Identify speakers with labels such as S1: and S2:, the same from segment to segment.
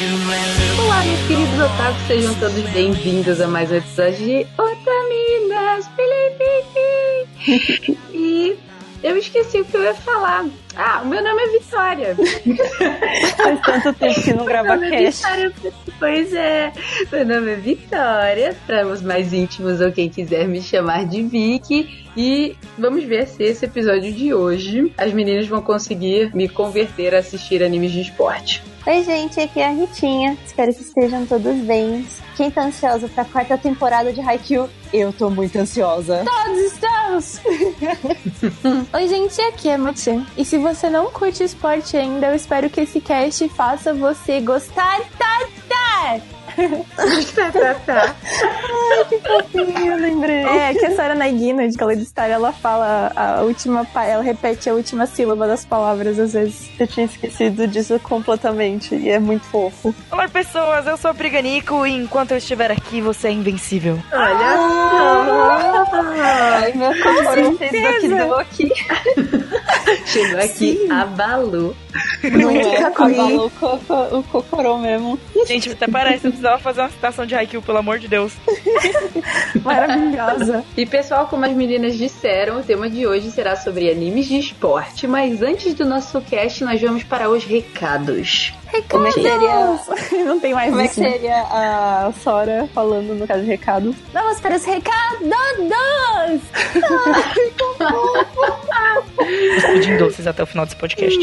S1: Olá, meus queridos otakus, sejam todos bem-vindos a mais um episódio de Otaminas Felipe! E eu esqueci o que eu ia falar. Ah, o meu nome é Vitória.
S2: Faz tanto tempo que não grava
S1: Meu nome é
S2: cast.
S1: Vitória, Pois é, meu nome é Vitória, para os mais íntimos ou quem quiser me chamar de Vicky. E vamos ver se esse episódio de hoje as meninas vão conseguir me converter a assistir animes de esporte.
S2: Oi, gente, aqui é a Ritinha. Espero que estejam todos bem. Quem tá ansiosa pra quarta temporada de Haikyuu? Eu tô muito ansiosa.
S3: Todos estamos! Oi, gente, aqui é a Matsu. E se você não curte esporte ainda, eu espero que esse cast faça você gostar. Tá, tá.
S1: Tá, tá, tá.
S2: Eu lembrei.
S3: É, que a Sarah Nagino, de Kaleido Star, ela fala a última, ela repete a última sílaba das palavras às vezes.
S2: Eu tinha esquecido disso completamente e é muito fofo.
S4: Olá, pessoas, eu sou a Briganico e enquanto eu estiver aqui, você é invencível.
S1: Olha só!
S2: Ai, meu coração fez doki
S1: Chegou aqui, abalou.
S2: Não é, abalou o, coco, o cocorô mesmo.
S4: Gente, até parece, eu precisava fazer uma citação de Haikyuu, pelo amor de Deus.
S3: Maravilhosa.
S1: E pessoal, como as meninas disseram, o tema de hoje será sobre animes de esporte. Mas antes do nosso cast, nós vamos para os recados.
S2: Como é que seria,
S3: Não tem mais
S2: como é que
S3: isso.
S2: seria a Sora falando no caso de recado?
S3: Vamos para os recados!
S4: Explodindo doces até o final desse podcast.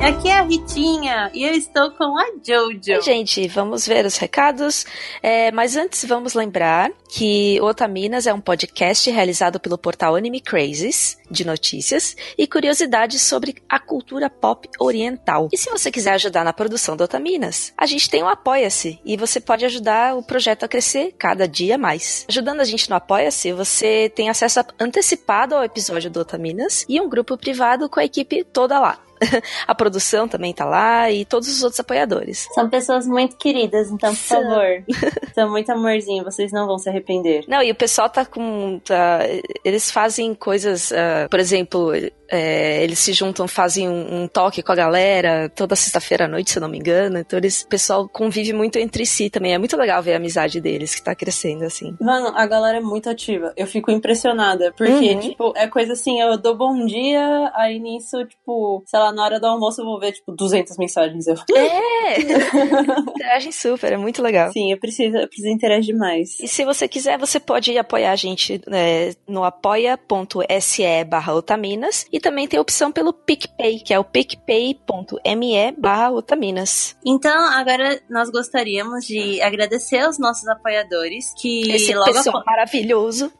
S5: Aqui é a Ritinha e eu estou com a Jojo.
S6: Gente, vamos ver os recados. É, mas antes, vamos lembrar que Otaminas é um podcast realizado pelo portal Anime Crazes, de notícias e curiosidades sobre a cultura pop oriental. E se você quiser ajudar na produção do Otaminas, a gente tem o Apoia-se e você pode ajudar o projeto a crescer cada dia mais. Ajudando a gente no Apoia-se, você tem acesso antecipado ao episódio do Otaminas e um grupo privado com a equipe toda lá. A produção também tá lá e todos os outros apoiadores.
S5: São pessoas muito queridas, então, por
S6: São.
S5: favor. São muito amorzinho, vocês não vão se arrepender.
S6: Não, e o pessoal tá com. tá- eles fazem coisas. ah, por exemplo, é, eles se juntam, fazem um, um toque com a galera toda sexta-feira à noite, se eu não me engano. Então eles, o pessoal convive muito entre si também. É muito legal ver a amizade deles que tá crescendo, assim.
S5: Mano, a galera é muito ativa. Eu fico impressionada. Porque,
S6: Uhum.
S5: tipo, é coisa assim, eu dou bom dia, aí nisso, tipo, sei lá, na hora do almoço eu vou ver, tipo, 200 mensagens. Eu,
S6: É! Interagem super, é muito legal.
S5: sim, eu preciso, eu preciso interagir mais.
S6: E se você quiser, você pode apoiar a gente né, no apoia.se barra otaminas e também tem a opção pelo PicPay, que é o picpay.me barra otaminas.
S5: Então, agora nós gostaríamos de agradecer aos nossos apoiadores que
S6: Esse
S5: logo
S6: pessoal maravilhoso.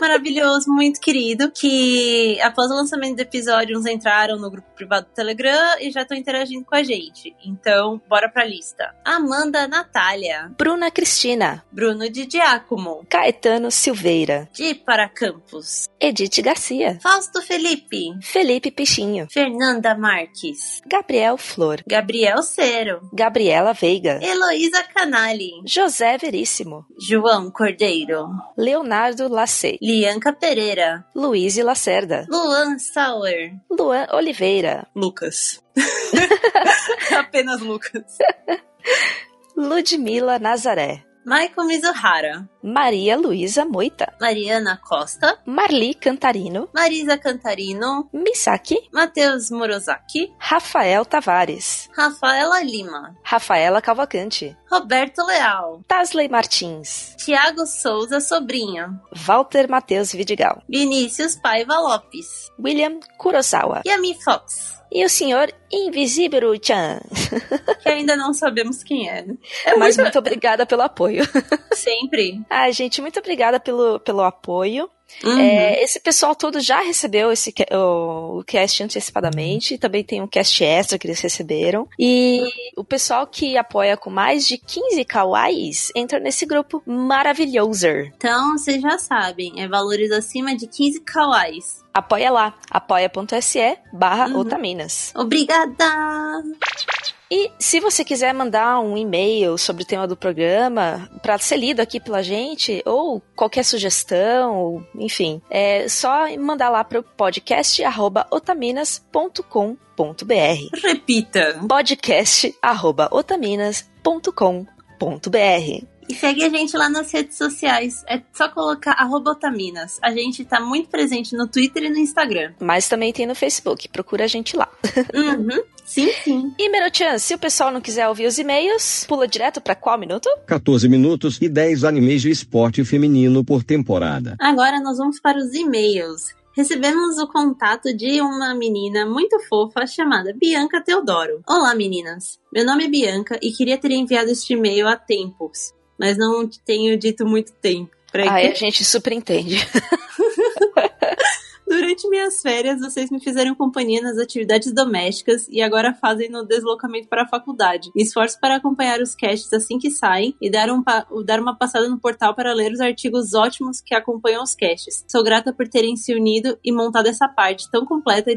S5: maravilhoso, muito querido, que após o lançamento do episódio, uns entraram no grupo privado do Telegram e já estão interagindo com a gente. Então, bora pra lista. Amanda Natália,
S6: Bruna Cristina,
S5: Bruno de Giacomo,
S6: Caetano Silveira,
S5: de Para Campos,
S6: Edith Garcia,
S5: Fausto Felipe,
S6: Felipe Pichinho,
S5: Fernanda Marques,
S6: Gabriel Flor,
S5: Gabriel Cero,
S6: Gabriela Veiga,
S5: Heloísa Canali,
S6: José Veríssimo,
S5: João Cordeiro,
S6: Leonardo Lacê,
S5: Lianca Pereira,
S6: Luiz Lacerda,
S5: Luan Sauer,
S6: Luan Oliveira,
S5: Lucas. Apenas Lucas.
S6: Ludmila Nazaré,
S5: Michael Mizuhara,
S6: Maria Luísa Moita,
S5: Mariana Costa,
S6: Marli Cantarino,
S5: Marisa Cantarino,
S6: Misaki,
S5: Matheus Morozaki,
S6: Rafael Tavares,
S5: Rafaela Lima,
S6: Rafaela Cavalcante,
S5: Roberto Leal,
S6: Tasley Martins,
S5: Tiago Souza Sobrinho,
S6: Walter Matheus Vidigal,
S5: Vinícius Paiva Lopes,
S6: William Kurosawa.
S5: Yami Fox,
S6: e o senhor Invisível Chan.
S5: que ainda não sabemos quem é. né? É
S6: Mas
S5: muito
S6: muito obrigada pelo apoio.
S5: sempre.
S6: Ai, gente, muito obrigada pelo, pelo apoio.
S5: Uhum.
S6: É, esse pessoal todo já recebeu esse, o, o cast antecipadamente, também tem um cast extra que eles receberam. E o pessoal que apoia com mais de 15 kawais entra nesse grupo maravilhoso.
S5: Então, vocês já sabem, é valores acima de 15 kawais.
S6: Apoia lá, apoia.se barra
S5: Uhum.
S6: otaminas.
S5: Obrigada!
S6: E se você quiser mandar um e-mail sobre o tema do programa para ser lido aqui pela gente, ou qualquer sugestão, ou, enfim, é só mandar lá para o podcast otaminas.com.br.
S5: Repita.
S6: podcast otaminas.com.br.
S5: E segue a gente lá nas redes sociais. É só colocar arroba Otaminas. A gente tá muito presente no Twitter e no Instagram.
S6: Mas também tem no Facebook, procura a gente lá.
S5: Uhum. Sim, sim.
S6: E Merochan, se o pessoal não quiser ouvir os e-mails, pula direto para qual minuto?
S7: 14 minutos e 10 animes de esporte feminino por temporada.
S5: Agora nós vamos para os e-mails. Recebemos o contato de uma menina muito fofa chamada Bianca Teodoro. Olá, meninas. Meu nome é Bianca e queria ter enviado este e-mail há tempos, mas não tenho dito muito tempo. Peraí,
S6: Aí a gente super entende.
S5: Durante minhas férias, vocês me fizeram companhia nas atividades domésticas e agora fazem no deslocamento para a faculdade. Me esforço para acompanhar os casts assim que saem e dar, um pa- dar uma passada no portal para ler os artigos ótimos que acompanham os casts. Sou grata por terem se unido e montado essa parte tão completa e,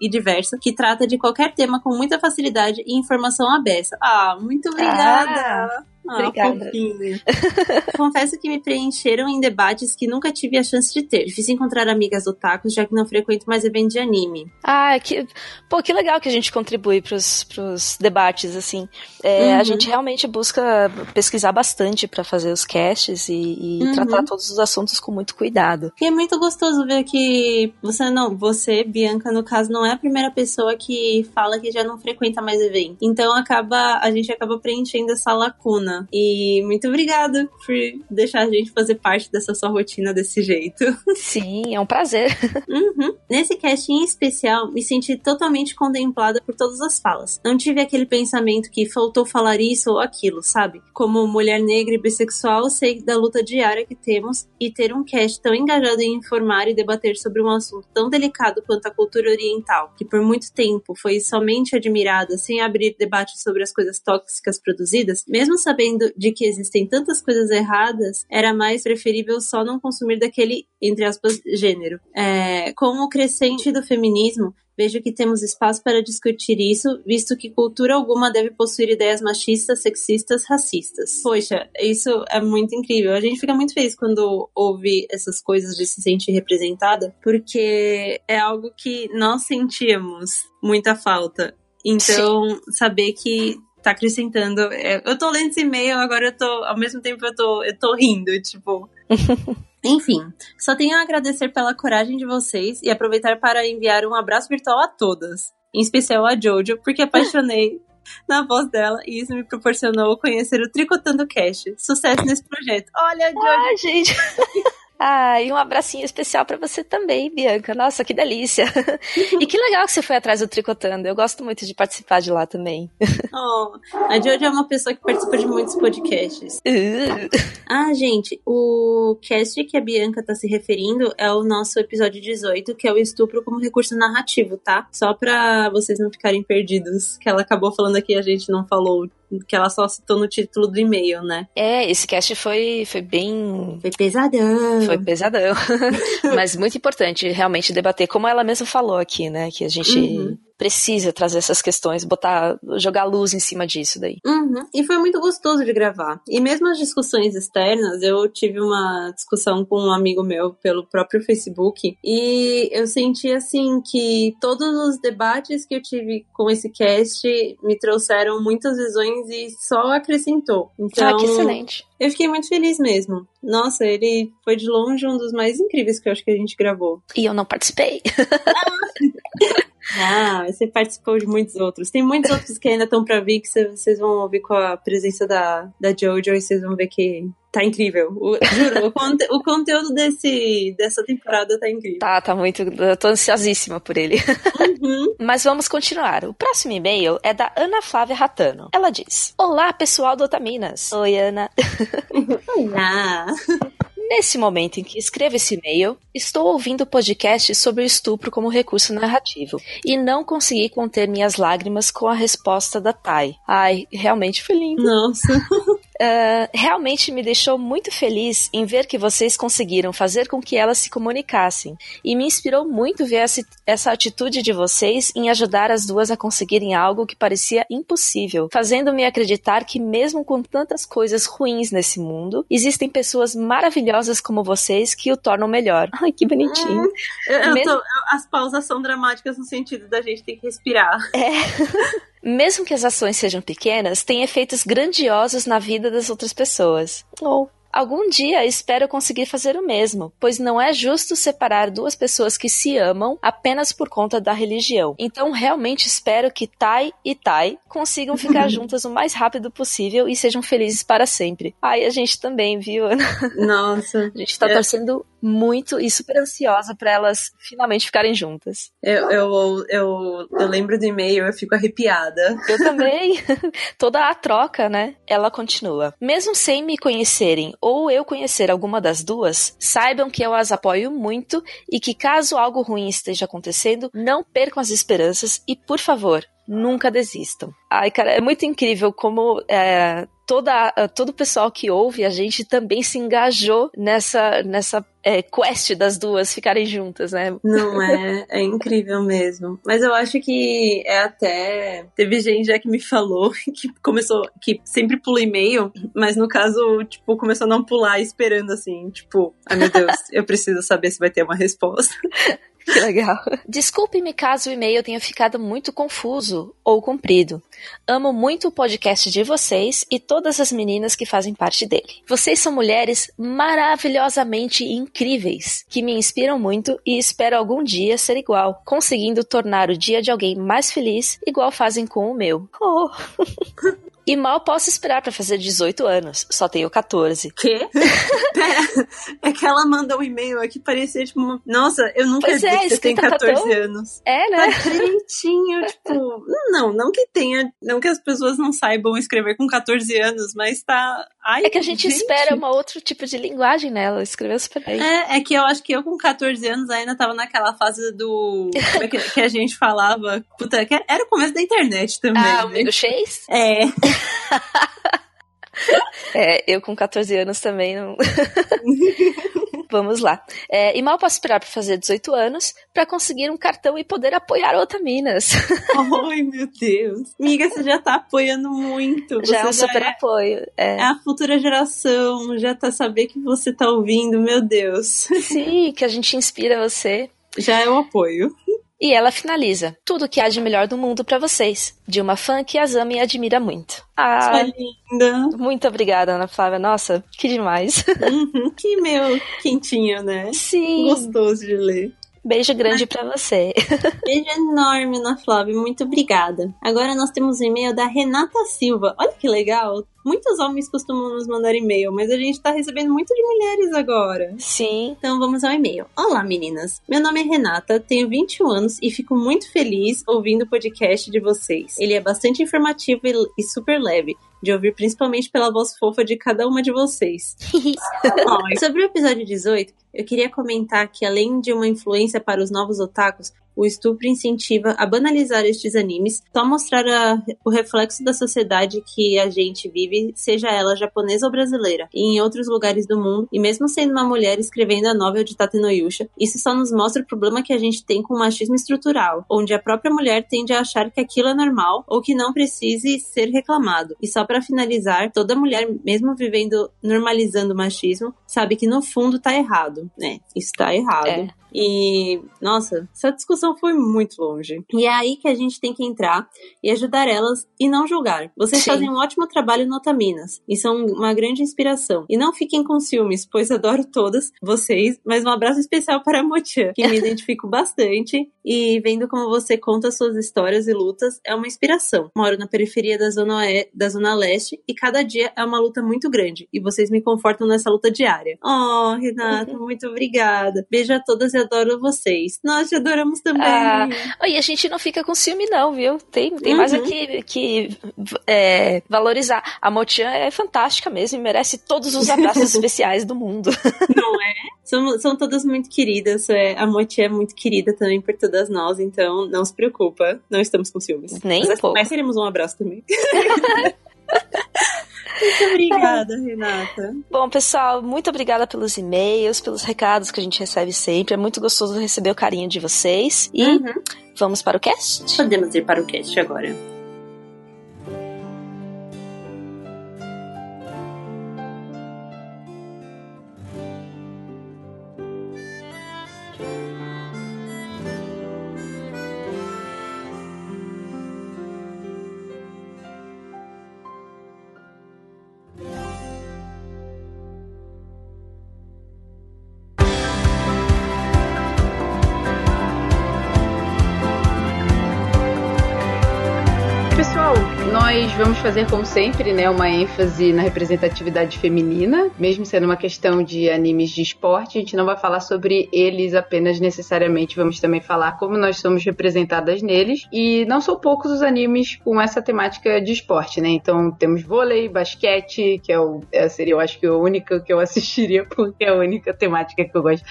S5: e diversa que trata de qualquer tema com muita facilidade e informação abessa. Ah, muito obrigada! Ah,
S6: obrigada.
S5: fofinha. Confesso que me preencheram em debates que nunca tive a chance de ter. Difícil encontrar amigas otakus, já que não frequento mais eventos de anime.
S6: Ah, que, pô, que legal que a gente contribui pros, pros debates, assim. É,
S5: Uhum.
S6: A gente realmente busca pesquisar bastante para fazer os casts e, e
S5: Uhum.
S6: tratar todos os assuntos com muito cuidado.
S5: E é muito gostoso ver que você não, você, Bianca, no caso, não é a primeira pessoa que fala que já não frequenta mais evento. Então acaba, a gente acaba preenchendo essa lacuna. E muito obrigada por deixar a gente fazer parte dessa sua rotina desse jeito.
S6: Sim, é um prazer.
S5: Uhum. Nesse cast em especial, me senti totalmente contemplada por todas as falas. Não tive aquele pensamento que faltou falar isso ou aquilo, sabe? Como mulher negra e bissexual, sei da luta diária que temos e ter um cast tão engajado em informar e debater sobre um assunto tão delicado quanto a cultura oriental, que por muito tempo foi somente admirada sem abrir debate sobre as coisas tóxicas produzidas, mesmo sabendo de que existem tantas coisas erradas, era mais preferível só não consumir daquele, entre aspas, gênero. É, com o crescente do feminismo, vejo que temos espaço para discutir isso, visto que cultura alguma deve possuir ideias machistas, sexistas, racistas. Poxa, isso é muito incrível. A gente fica muito feliz quando ouve essas coisas de se sentir representada, porque é algo que nós sentíamos muita falta. Então, saber que tá acrescentando. é, eu tô lendo esse e-mail, agora eu tô. Ao mesmo tempo eu tô, eu tô rindo, tipo. Enfim, só tenho a agradecer pela coragem de vocês e aproveitar para enviar um abraço virtual a todas, em especial a Jojo, porque apaixonei na voz dela e isso me proporcionou conhecer o Tricotando Cash. Sucesso nesse projeto. Olha, Jojo,
S6: Ai, gente. Ah, e um abracinho especial pra você também, Bianca. Nossa, que delícia. e que legal que você foi atrás do Tricotando. Eu gosto muito de participar de lá também.
S5: oh, a Jojo é uma pessoa que participa de muitos podcasts.
S6: Uh.
S5: Ah, gente, o cast que a Bianca tá se referindo é o nosso episódio 18, que é o estupro como recurso narrativo, tá? Só pra vocês não ficarem perdidos, que ela acabou falando aqui e a gente não falou, que ela só citou no título do e-mail, né?
S6: É, esse cast foi, foi bem.
S5: Foi pesadão.
S6: Foi pesadão. Mas muito importante realmente debater, como ela mesma falou aqui, né? Que a gente
S5: Uhum.
S6: Precisa trazer essas questões, botar, jogar luz em cima disso daí.
S5: Uhum. E foi muito gostoso de gravar. E mesmo as discussões externas, eu tive uma discussão com um amigo meu pelo próprio Facebook e eu senti assim que todos os debates que eu tive com esse cast me trouxeram muitas visões e só acrescentou. Então,
S6: ah, que excelente.
S5: eu fiquei muito feliz mesmo. Nossa, ele foi de longe um dos mais incríveis que eu acho que a gente gravou.
S6: E eu não participei.
S5: Ah, você participou de muitos outros. Tem muitos outros que ainda estão pra vir que cê- vocês vão ouvir com a presença da, da Jojo e vocês vão ver que tá incrível. O- juro, o, conte- o conteúdo desse, dessa temporada tá incrível.
S6: Tá, tá muito. Eu tô ansiosíssima por ele.
S5: Uhum.
S6: Mas vamos continuar. O próximo e-mail é da Ana Flávia Ratano. Ela diz: Olá, pessoal do Otaminas. Oi, Ana.
S5: Olá.
S6: Nesse momento em que escrevo esse e-mail, estou ouvindo o podcast sobre o estupro como recurso narrativo e não consegui conter minhas lágrimas com a resposta da Tai. Ai, realmente foi lindo.
S5: Nossa.
S6: uh, realmente me deixou muito feliz em ver que vocês conseguiram fazer com que elas se comunicassem. E me inspirou muito ver essa, essa atitude de vocês em ajudar as duas a conseguirem algo que parecia impossível, fazendo-me acreditar que, mesmo com tantas coisas ruins nesse mundo, existem pessoas maravilhosas como vocês que o tornam melhor. Ai, que bonitinho.
S5: Hum, eu, eu
S6: Mesmo-
S5: tô- as pausas são dramáticas no sentido da gente ter que respirar.
S6: Mesmo que as ações sejam pequenas, têm efeitos grandiosos na vida das outras pessoas. Ou algum dia espero conseguir fazer o mesmo, pois não é justo separar duas pessoas que se amam apenas por conta da religião. Então realmente espero que Tai e Tai consigam ficar juntas o mais rápido possível e sejam felizes para sempre. Ai, a gente também, viu? Ana?
S5: Nossa.
S6: A gente tá
S5: É.
S6: torcendo muito e super ansiosa para elas finalmente ficarem juntas.
S5: Eu, eu, eu, eu lembro do e-mail, eu fico arrepiada.
S6: Eu também. Toda a troca, né? Ela continua. Mesmo sem me conhecerem ou eu conhecer alguma das duas, saibam que eu as apoio muito e que caso algo ruim esteja acontecendo, não percam as esperanças e, por favor, nunca desistam. Ai, cara, é muito incrível como é, toda, todo o pessoal que ouve a gente também se engajou nessa, nessa é, quest das duas ficarem juntas, né?
S5: Não é? É incrível mesmo. Mas eu acho que é até. Teve gente já que me falou que começou. que sempre pula e-mail, mas no caso, tipo, começou a não pular esperando assim, tipo, ai meu Deus, eu preciso saber se vai ter uma resposta.
S6: Que legal. Desculpe-me caso o e-mail tenha ficado muito confuso ou comprido. Amo muito o podcast de vocês e todas as meninas que fazem parte dele. Vocês são mulheres maravilhosamente incríveis, que me inspiram muito e espero algum dia ser igual, conseguindo tornar o dia de alguém mais feliz, igual fazem com o meu. Oh. E mal posso esperar para fazer 18 anos, só tenho 14.
S5: Quê? Pera, é que ela mandou um e-mail aqui, parecia tipo, nossa, eu nunca
S6: Pois
S5: vi
S6: é,
S5: que você tem
S6: escrita tá
S5: 14
S6: tão-
S5: anos.
S6: É, né?
S5: Tá direitinho, tipo, não, não que tenha, não que as pessoas não saibam escrever com 14 anos, mas tá. Ai,
S6: É que a gente, espera um outro tipo de linguagem nela. Escreveu super bem.
S5: É, é que eu acho que eu com 14 anos ainda tava naquela fase do. Como é que, que a gente falava? Puta, que era o começo da internet também.
S6: Ah, o
S5: né?
S6: meu Chase?
S5: É,
S6: É, eu com 14 anos também não. Vamos lá. É, e mal posso esperar para fazer 18 anos para conseguir um cartão e poder apoiar Otaminas.
S5: ai meu Deus. Miga, você já tá apoiando muito.
S6: já é um
S5: Você
S6: super apoio. É.
S5: é a futura geração, já tá saber que você tá ouvindo, meu Deus.
S6: Sim, que a gente inspira você.
S5: Já é o apoio.
S6: E ela finaliza: tudo que há de melhor do mundo para vocês, de uma fã que as ama e admira muito.
S5: Sua
S6: Ah,
S5: linda.
S6: muito obrigada, Ana Flávia. Nossa, que demais.
S5: Uhum, que meu quentinho, né?
S6: Sim.
S5: Gostoso de ler.
S6: Beijo grande para você.
S5: Beijo enorme, Ana Flávia. Muito obrigada. Agora nós temos um e-mail da Renata Silva. Olha que legal. Muitos homens costumam nos mandar e-mail, mas a gente tá recebendo muito de mulheres agora.
S6: Sim.
S5: Então vamos ao e-mail. Olá, meninas. Meu nome é Renata, tenho 21 anos e fico muito feliz ouvindo o podcast de vocês. Ele é bastante informativo e super leve. De ouvir principalmente pela voz fofa de cada uma de vocês. Sobre o episódio 18, eu queria comentar que, além de uma influência para os novos otakus, o estupro incentiva a banalizar estes animes, só mostrar a- o reflexo da sociedade que a gente vive, seja ela japonesa ou brasileira, e em outros lugares do mundo, e mesmo sendo uma mulher escrevendo a novel de Tate no Yusha, isso só nos mostra o problema que a gente tem com o machismo estrutural, onde a própria mulher tende a achar que aquilo é normal ou que não precise ser reclamado. E só para finalizar, toda mulher, mesmo vivendo normalizando o machismo, sabe que no fundo tá errado, né? Isso tá errado.
S6: É.
S5: E, nossa, essa discussão foi muito longe. E é aí que a gente tem que entrar e ajudar elas e não julgar. Vocês
S6: Sim.
S5: fazem um ótimo trabalho no Otaminas e são uma grande inspiração. E não fiquem com ciúmes, pois adoro todas vocês, mas um abraço especial para a Mochan, que me identifico bastante e vendo como você conta suas histórias e lutas é uma inspiração. Moro na periferia da Zona, Oe- da zona Leste e cada dia é uma luta muito grande e vocês me confortam nessa luta diária. Oh, Renata, muito obrigada. Beijo a todas e adoro vocês. Nós te adoramos também.
S6: Ah, E a gente não fica com ciúme, não, viu? Tem, tem mais
S5: Uhum.
S6: aqui que é, valorizar. A Motian é fantástica mesmo e merece todos os abraços especiais do mundo.
S5: Não é? São, são todas muito queridas. É, a Moti é muito querida também por todas nós, então não se preocupa, não estamos com ciúmes.
S6: Nem
S5: mas,
S6: um pouco.
S5: mas queremos um abraço também.
S8: Muito obrigada, Renata.
S6: Bom, pessoal, muito obrigada pelos e-mails, pelos recados que a gente recebe sempre. É muito gostoso receber o carinho de vocês. E
S8: Uhum.
S6: vamos para o cast?
S8: Podemos ir para o cast agora.
S1: Fazer, como sempre, né, uma ênfase na representatividade feminina, mesmo sendo uma questão de animes de esporte, a gente não vai falar sobre eles apenas necessariamente, vamos também falar como nós somos representadas neles, e não são poucos os animes com essa temática de esporte, né, então temos vôlei, basquete, que é o, é, seria eu acho que a única que eu assistiria, porque é a única temática que eu gosto,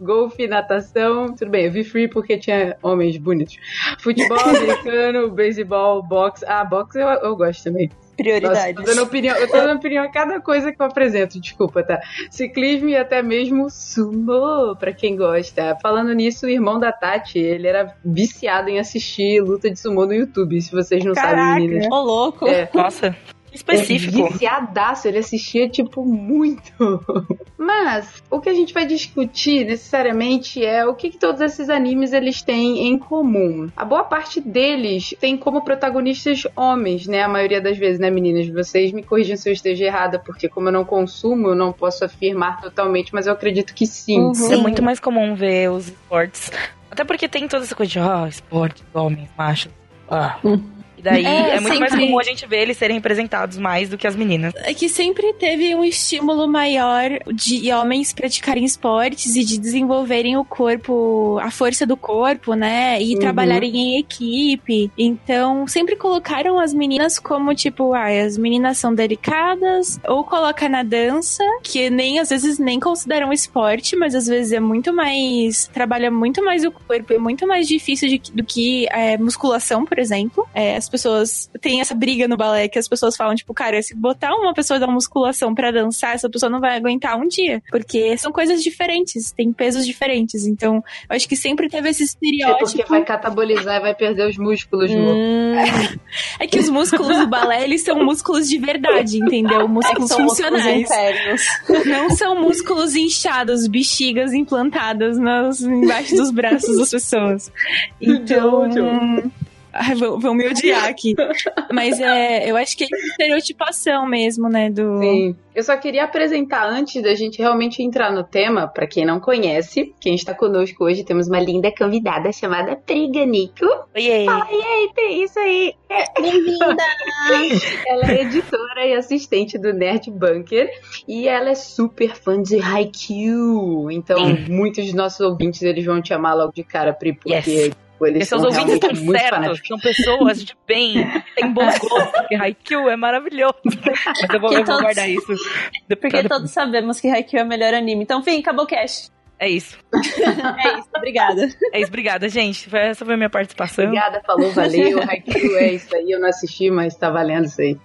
S1: golfe, natação, tudo bem, eu vi free porque tinha homens bonitos, futebol americano, beisebol, boxe. Ah, boxe eu, eu gosto também.
S2: Prioridades.
S1: tô dando opinião, eu tô dando opinião a cada coisa que eu apresento, desculpa, tá? Ciclismo e até mesmo sumo, pra quem gosta. Falando nisso, o irmão da Tati, ele era viciado em assistir luta de sumô no YouTube, se vocês não
S3: Caraca.
S1: sabem, meninas.
S2: Ô, louco.
S1: É,
S4: Nossa, específico.
S1: é viciadaço, ele assistia, tipo, muito. Mas, o que a gente vai discutir, necessariamente, é o que, que todos esses animes, eles têm em comum. A boa parte deles tem como protagonistas homens, né? A maioria das vezes, né, meninas? Vocês me corrijam se eu esteja errada, porque como eu não consumo, eu não posso afirmar totalmente, mas eu acredito que sim.
S2: Uhum.
S4: É muito mais comum ver os esportes. Até porque tem toda essa coisa de, ah, esporte, homens, machos. Ah. E daí
S3: É,
S4: é, muito mais
S3: sempre-
S4: comum a gente ver eles serem representados mais do que as meninas.
S3: É que sempre teve um estímulo maior de homens praticarem esportes e de desenvolverem o corpo, a força do corpo, né? E
S1: Uhum.
S3: trabalharem em equipe. Então, sempre colocaram as meninas como, tipo, ah, as meninas são delicadas, ou coloca na dança, que nem às vezes nem consideram esporte, mas às vezes é muito mais. trabalha muito mais o corpo, é muito mais difícil de- do que é, musculação, por exemplo. É, as pessoas têm essa briga no balé que as pessoas falam, tipo, cara, se botar uma pessoa da musculação pra dançar, essa pessoa não vai aguentar um dia. Porque são coisas diferentes, tem pesos diferentes. Então, eu acho que sempre teve esse
S1: É
S3: estereótipo.
S1: porque vai catabolizar e vai perder os músculos.
S2: Hum,
S3: É que os músculos do balé, eles são músculos de verdade, entendeu?
S2: é
S3: Músculos
S2: são músculos
S3: funcionais.
S2: internos.
S3: Não são músculos inchados, bexigas implantadas nas, embaixo dos braços das pessoas. Então. Ai, vão, vão me odiar aqui. Mas é, eu acho que é estereotipação mesmo, né? Do...
S1: Sim. Eu só queria apresentar antes da gente realmente entrar no tema, pra quem não conhece, quem está conosco hoje, temos uma linda convidada chamada Priganico.
S4: Oiê!
S1: Ei, Pri, isso aí.
S2: Bem-vinda!
S1: Ela é editora e assistente do Nerd Bunker e ela é super fã de Haikyuu. Então, muitos dos nossos ouvintes eles vão te amar logo de cara, Pri, porque
S4: Yes.
S1: Tipo, eles
S4: seus
S1: são
S4: ouvintes estão
S1: muito
S4: certos, são pessoas de bem, têm bom gosto, porque Haikyuu é maravilhoso. Mas eu vou, eu vou
S2: todos-
S4: guardar isso.
S2: Porque todos sabemos que Haikyuu é o melhor anime. Então, fim, acabou o cast.
S4: É isso.
S2: É isso, obrigada.
S4: É isso, obrigada, gente. Foi- Essa foi a minha participação.
S1: Obrigada, falou, valeu. Haikyuu é isso aí. Eu não assisti, mas tá valendo isso aí.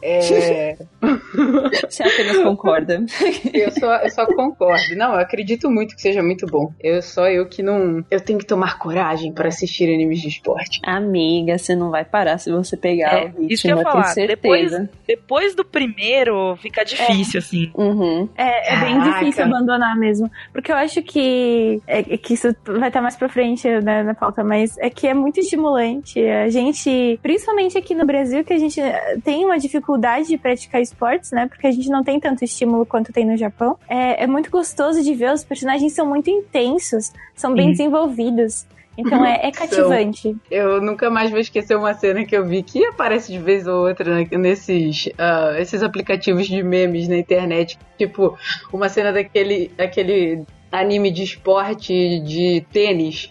S1: É,
S2: Você apenas concorda.
S1: eu, só, eu só concordo. Não, eu acredito muito que seja muito bom. Eu só eu que não. Eu tenho que tomar coragem para assistir animes de esporte.
S2: Amiga, você não vai parar se você pegar
S4: É,
S2: o ritmo,
S4: isso que eu ia
S2: eu tenho
S4: falar.
S2: certeza.
S4: Depois do primeiro, fica difícil, assim.
S2: Uhum.
S3: É, é bem
S1: Caraca.
S3: difícil abandonar mesmo. Porque eu acho que. É, é que isso vai estar mais pra frente né, na pauta, mas é que é muito estimulante. A gente, principalmente aqui no Brasil, que a gente eh, tem uma dificuldade de praticar esportes, né? Porque a gente não tem tanto estímulo quanto tem no Japão. É, é muito gostoso de ver, os personagens são muito intensos, são bem
S4: Sim.
S3: desenvolvidos. Então é, é cativante.
S1: Eu nunca mais vou esquecer uma cena que eu vi que aparece de vez ou outra né, nesses ah, esses aplicativos de memes na internet. Tipo, uma cena daquele aquele anime de esporte de tênis.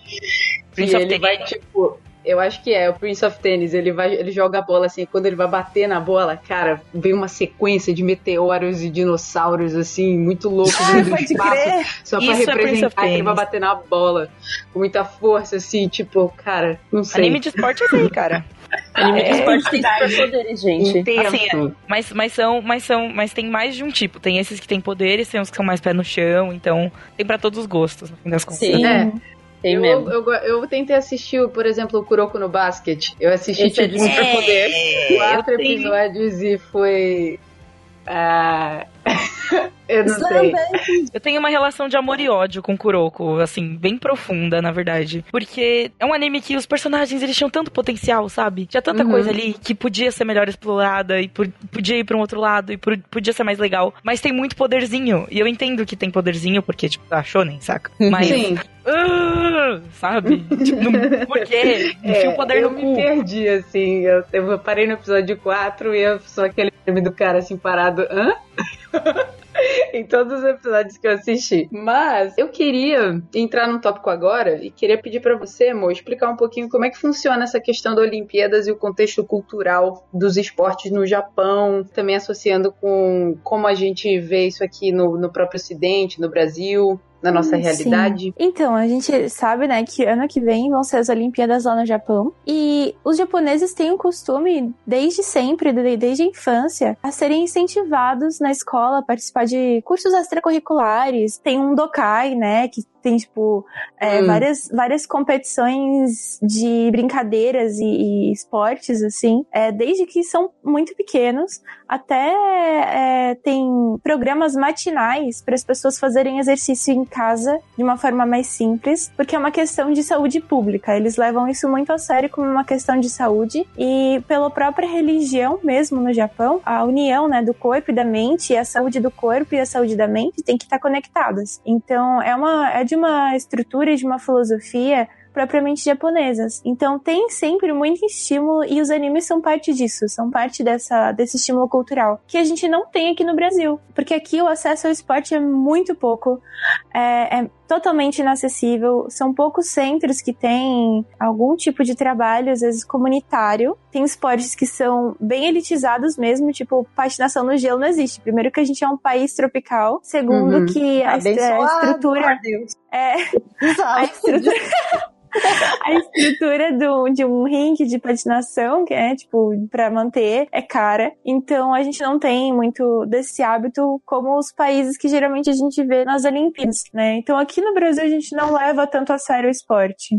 S4: Prince
S1: ele vai, tipo. Eu acho que é, o Prince of Tennis. Ele vai, ele joga a bola assim, quando ele vai bater na bola, cara, vem uma sequência de meteoros e dinossauros, assim, muito loucos
S3: Ah,
S1: do espaço.
S3: crer.
S1: Só pra
S4: Isso é
S1: representar que ele vai bater na bola com muita força, assim, tipo, cara, não sei.
S4: Anime de esporte é aí, cara.
S5: Anime
S1: É,
S5: esporte tem superpoderes, gente.
S4: Assim, Mas, mas são, mas são, mas tem mais de um tipo. Tem esses que têm poderes, tem uns que são mais pé no chão, então tem pra todos os gostos, no fim das contas.
S5: Sim,
S1: É.
S5: tem
S1: Eu,
S5: mesmo.
S1: eu, eu tentei assistir, por exemplo, o Kuroko no Basket. Eu assisti
S5: Esse é
S1: tipo
S5: de
S1: superpoder. Quatro
S4: eu tenho-
S1: episódios e foi. Ah, eu não sei.
S4: Eu tenho uma relação de amor e ódio com Kuroko, assim, bem profunda, na verdade. Porque é um anime que os personagens, eles tinham tanto potencial, sabe? Tinha tanta
S1: Uhum.
S4: coisa ali que podia ser melhor explorada e por- podia ir pra um outro lado e por- podia ser mais legal. Mas tem muito poderzinho. E eu entendo que tem poderzinho porque, tipo, tá shonen, saca? Mas,
S1: Sim,
S4: ah, sabe? tipo, não, por quê? Enfia o poder
S1: É, eu
S4: no
S1: me
S4: cu.
S1: perdi, assim. Eu, eu parei no episódio 4 e eu sou aquele meme do cara assim parado. Hã? em todos os episódios que eu assisti. Mas eu queria entrar num tópico agora e queria pedir pra você, amor, explicar um pouquinho como é que funciona essa questão da Olimpíadas e o contexto cultural dos esportes no Japão, também associando com como a gente vê isso aqui no, no próprio Ocidente, no Brasil. Na nossa realidade.
S3: Então, a gente sabe, né, que ano que vem vão ser as Olimpíadas lá no Japão. E os japoneses têm o costume, desde sempre, de- desde a infância, a serem incentivados na escola a participar de cursos extracurriculares. Tem um Dokai, né, que tem, tipo, é,
S1: Hum.
S3: várias, várias competições de brincadeiras e, e esportes, assim, é, desde que são muito pequenos, até é, tem programas matinais para as pessoas fazerem exercício em casa de uma forma mais simples, porque é uma questão de saúde pública. Eles levam isso muito a sério como uma questão de saúde e pela própria religião mesmo no Japão, a união, né, do corpo e da mente, e a saúde do corpo e a saúde da mente tem que estar conectadas. Então, é uma é de uma estrutura e de uma filosofia propriamente japonesas. Então tem sempre muito estímulo e os animes são parte disso, são parte dessa, desse estímulo cultural que a gente não tem aqui no Brasil, porque aqui o acesso ao esporte é muito pouco, é, é totalmente inacessível, são poucos centros que têm algum tipo de trabalho, às vezes comunitário. Tem esportes que são bem elitizados mesmo, tipo patinação no gelo não existe. Primeiro que a gente é um país tropical, segundo
S1: Uhum.
S3: que a, est- a estrutura
S5: Deus.
S3: é a estrutura, a estrutura do, de um rink de patinação, que é, tipo, pra manter, é cara. Então a gente não tem muito desse hábito como os países que geralmente a gente vê nas Olimpíadas, né? Então aqui no Brasil a gente não leva tanto a sério o esporte.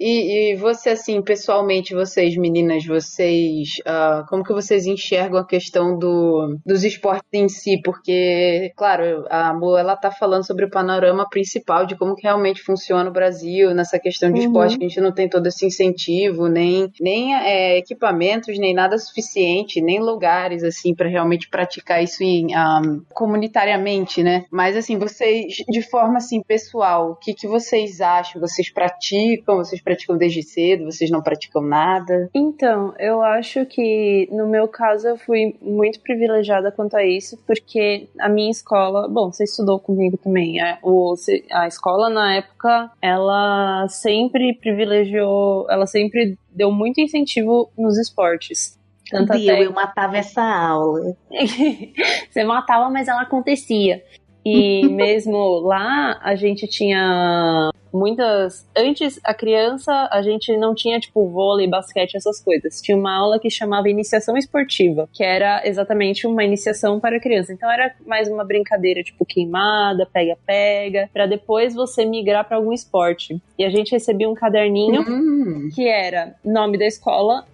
S1: E, e você, assim, pessoalmente, vocês, meninas, vocês, ah, como que vocês enxergam a questão do, dos esportes em si? Porque, claro, a Amor, ela tá falando sobre o panorama principal de como que realmente funciona o Brasil nessa questão de
S3: Uhum.
S1: esporte, que a gente não tem todo esse incentivo, nem, nem é, equipamentos, nem nada suficiente, nem lugares, assim, para realmente praticar isso em, ah, comunitariamente, né? Mas, assim, vocês, de forma, assim, pessoal, o que que vocês acham? Vocês praticam? Vocês praticam desde cedo? Vocês não praticam nada?
S5: Então, eu acho que no meu caso eu fui muito privilegiada quanto a isso, porque a minha escola, bom, você estudou comigo também, é, o, a escola na época, ela sempre privilegiou, ela sempre deu muito incentivo nos esportes. Tanto até
S9: eu matava essa aula.
S5: você matava, mas ela acontecia. E mesmo lá, a gente tinha muitas. Antes, a criança, a gente não tinha, tipo, vôlei, basquete, essas coisas. Tinha uma aula que chamava Iniciação Esportiva, que era exatamente uma iniciação para a criança. Então, era mais uma brincadeira, tipo, queimada, pega-pega, para depois você migrar para algum esporte. E a gente recebia um caderninho
S1: Hum,
S5: que era nome da escola,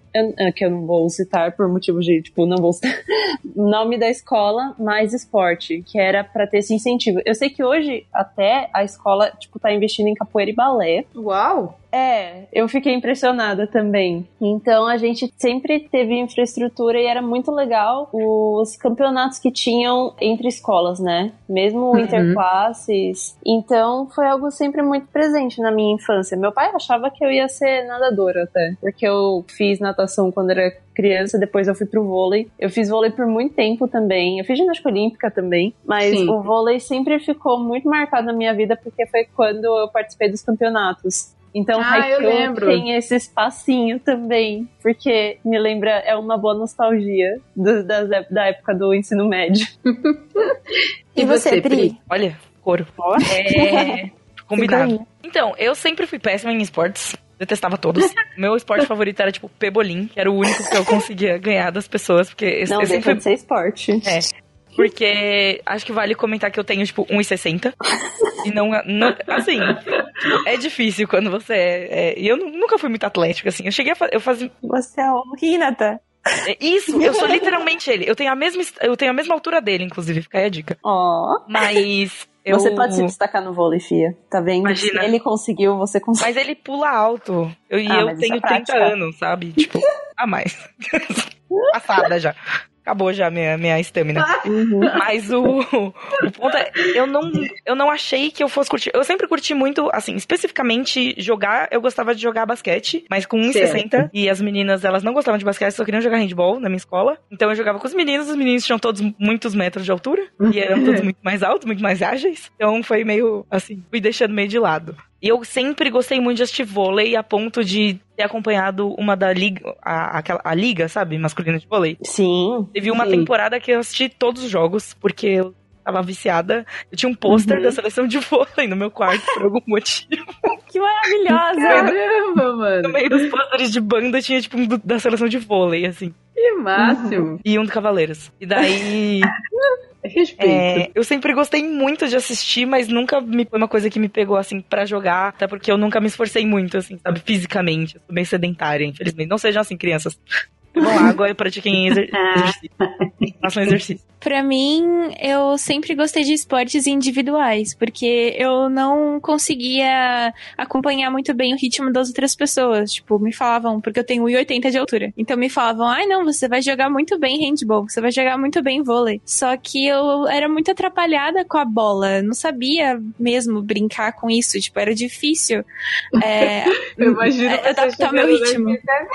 S5: que eu não vou citar por motivo de, tipo, não vou citar, nome da escola mais esporte, que era pra ter esse incentivo. Eu sei que hoje até a escola, tipo, tá investindo em capoeira e balé.
S1: uau!
S5: É, eu fiquei impressionada também. Então a gente sempre teve infraestrutura e era muito legal os campeonatos que tinham entre escolas, né? Mesmo
S1: Uhum.
S5: interclasses. Então foi algo sempre muito presente na minha infância. Meu pai achava que eu ia ser nadadora até, porque eu fiz natação quando era criança, depois eu fui pro vôlei. Eu fiz vôlei por muito tempo também. Eu fiz ginástica olímpica também, mas
S1: Sim.
S5: o vôlei sempre ficou muito marcado na minha vida porque foi quando eu participei dos campeonatos. Então,
S1: Ah, eu
S5: Haikyuu tem esse espacinho também, porque me lembra, é uma boa nostalgia do- das da época do ensino médio.
S3: E, você, Pri?
S4: Olha, couro. É. Combinado. Então, eu sempre fui péssima em esportes. Detestava todos. Meu esporte favorito era, tipo, pebolim, que era o único que eu conseguia ganhar das pessoas, porque
S2: Não,
S4: eu
S2: deixa
S4: sempre
S2: de ser esporte.
S4: É. Porque acho que vale comentar que eu tenho, tipo, 1,60. e não, não. Assim, é difícil quando você é. é- e eu nu- nunca fui muito atlética, assim. Eu cheguei a fazer. Eu fazia.
S3: Você é o Hinata.
S4: é Isso, eu sou literalmente ele. Eu tenho a mesma, eu tenho a mesma altura dele, inclusive, fica aí a dica.
S2: Ó.
S4: Mas. Eu...
S2: Você pode se destacar no vôlei, Fia. Tá vendo?
S4: Imagina.
S2: Se ele conseguiu, você consegue.
S4: Mas ele pula alto. Eu, e
S2: Ah,
S4: eu
S2: isso
S4: tenho
S2: é
S4: 30
S2: prática.
S4: anos, sabe? Tipo, a mais. Passada já. Acabou já minha, minha estamina.
S2: Uhum.
S4: Mas o, o ponto é, eu não, eu não achei que eu fosse curtir. Eu sempre curti muito, assim, especificamente jogar, eu gostava de jogar basquete, mas com 1,60. E as meninas, elas não gostavam de basquete, só queriam jogar handball na minha escola. Então eu jogava com os meninos, os meninos tinham todos muitos metros de altura. E eram todos muito mais altos, muito mais ágeis. Então foi meio, assim, fui deixando meio de lado. E eu sempre gostei muito de assistir vôlei a ponto de ter acompanhado uma da liga, a, aquela, a liga, sabe, masculina de vôlei.
S2: Sim.
S4: Teve uma
S1: Sim.
S4: temporada que eu assisti todos os jogos, porque eu tava viciada. Eu tinha um pôster
S2: Uhum.
S4: da seleção de vôlei no meu quarto por algum motivo.
S3: Que maravilhosa!
S1: Caramba,
S4: No
S1: mano.
S4: meio dos pôsteres de banda tinha, tipo, um do- da seleção de vôlei, assim.
S1: Que máximo.
S4: E um do Cavaleiros. E daí.
S1: Respeito.
S4: é, eu sempre gostei muito de assistir, mas nunca me foi uma coisa que me pegou, assim, pra jogar. Até porque eu nunca me esforcei muito, assim, sabe, fisicamente. Eu sou bem sedentária, infelizmente. Não sejam assim, crianças. Bebam água e pratiquem exer exercício. Façam exercício.
S3: Pra mim, eu sempre gostei de esportes individuais, porque eu não conseguia acompanhar muito bem o ritmo das outras pessoas. Tipo, me falavam, porque eu tenho 1,80 de altura. Então me falavam, ai não, você vai jogar muito bem handball, você vai jogar muito bem vôlei. Só que eu era muito atrapalhada com a bola, não sabia mesmo brincar com isso, tipo, era difícil. É,
S1: Eu imagino
S3: é, adaptar meu ritmo.
S1: ficando,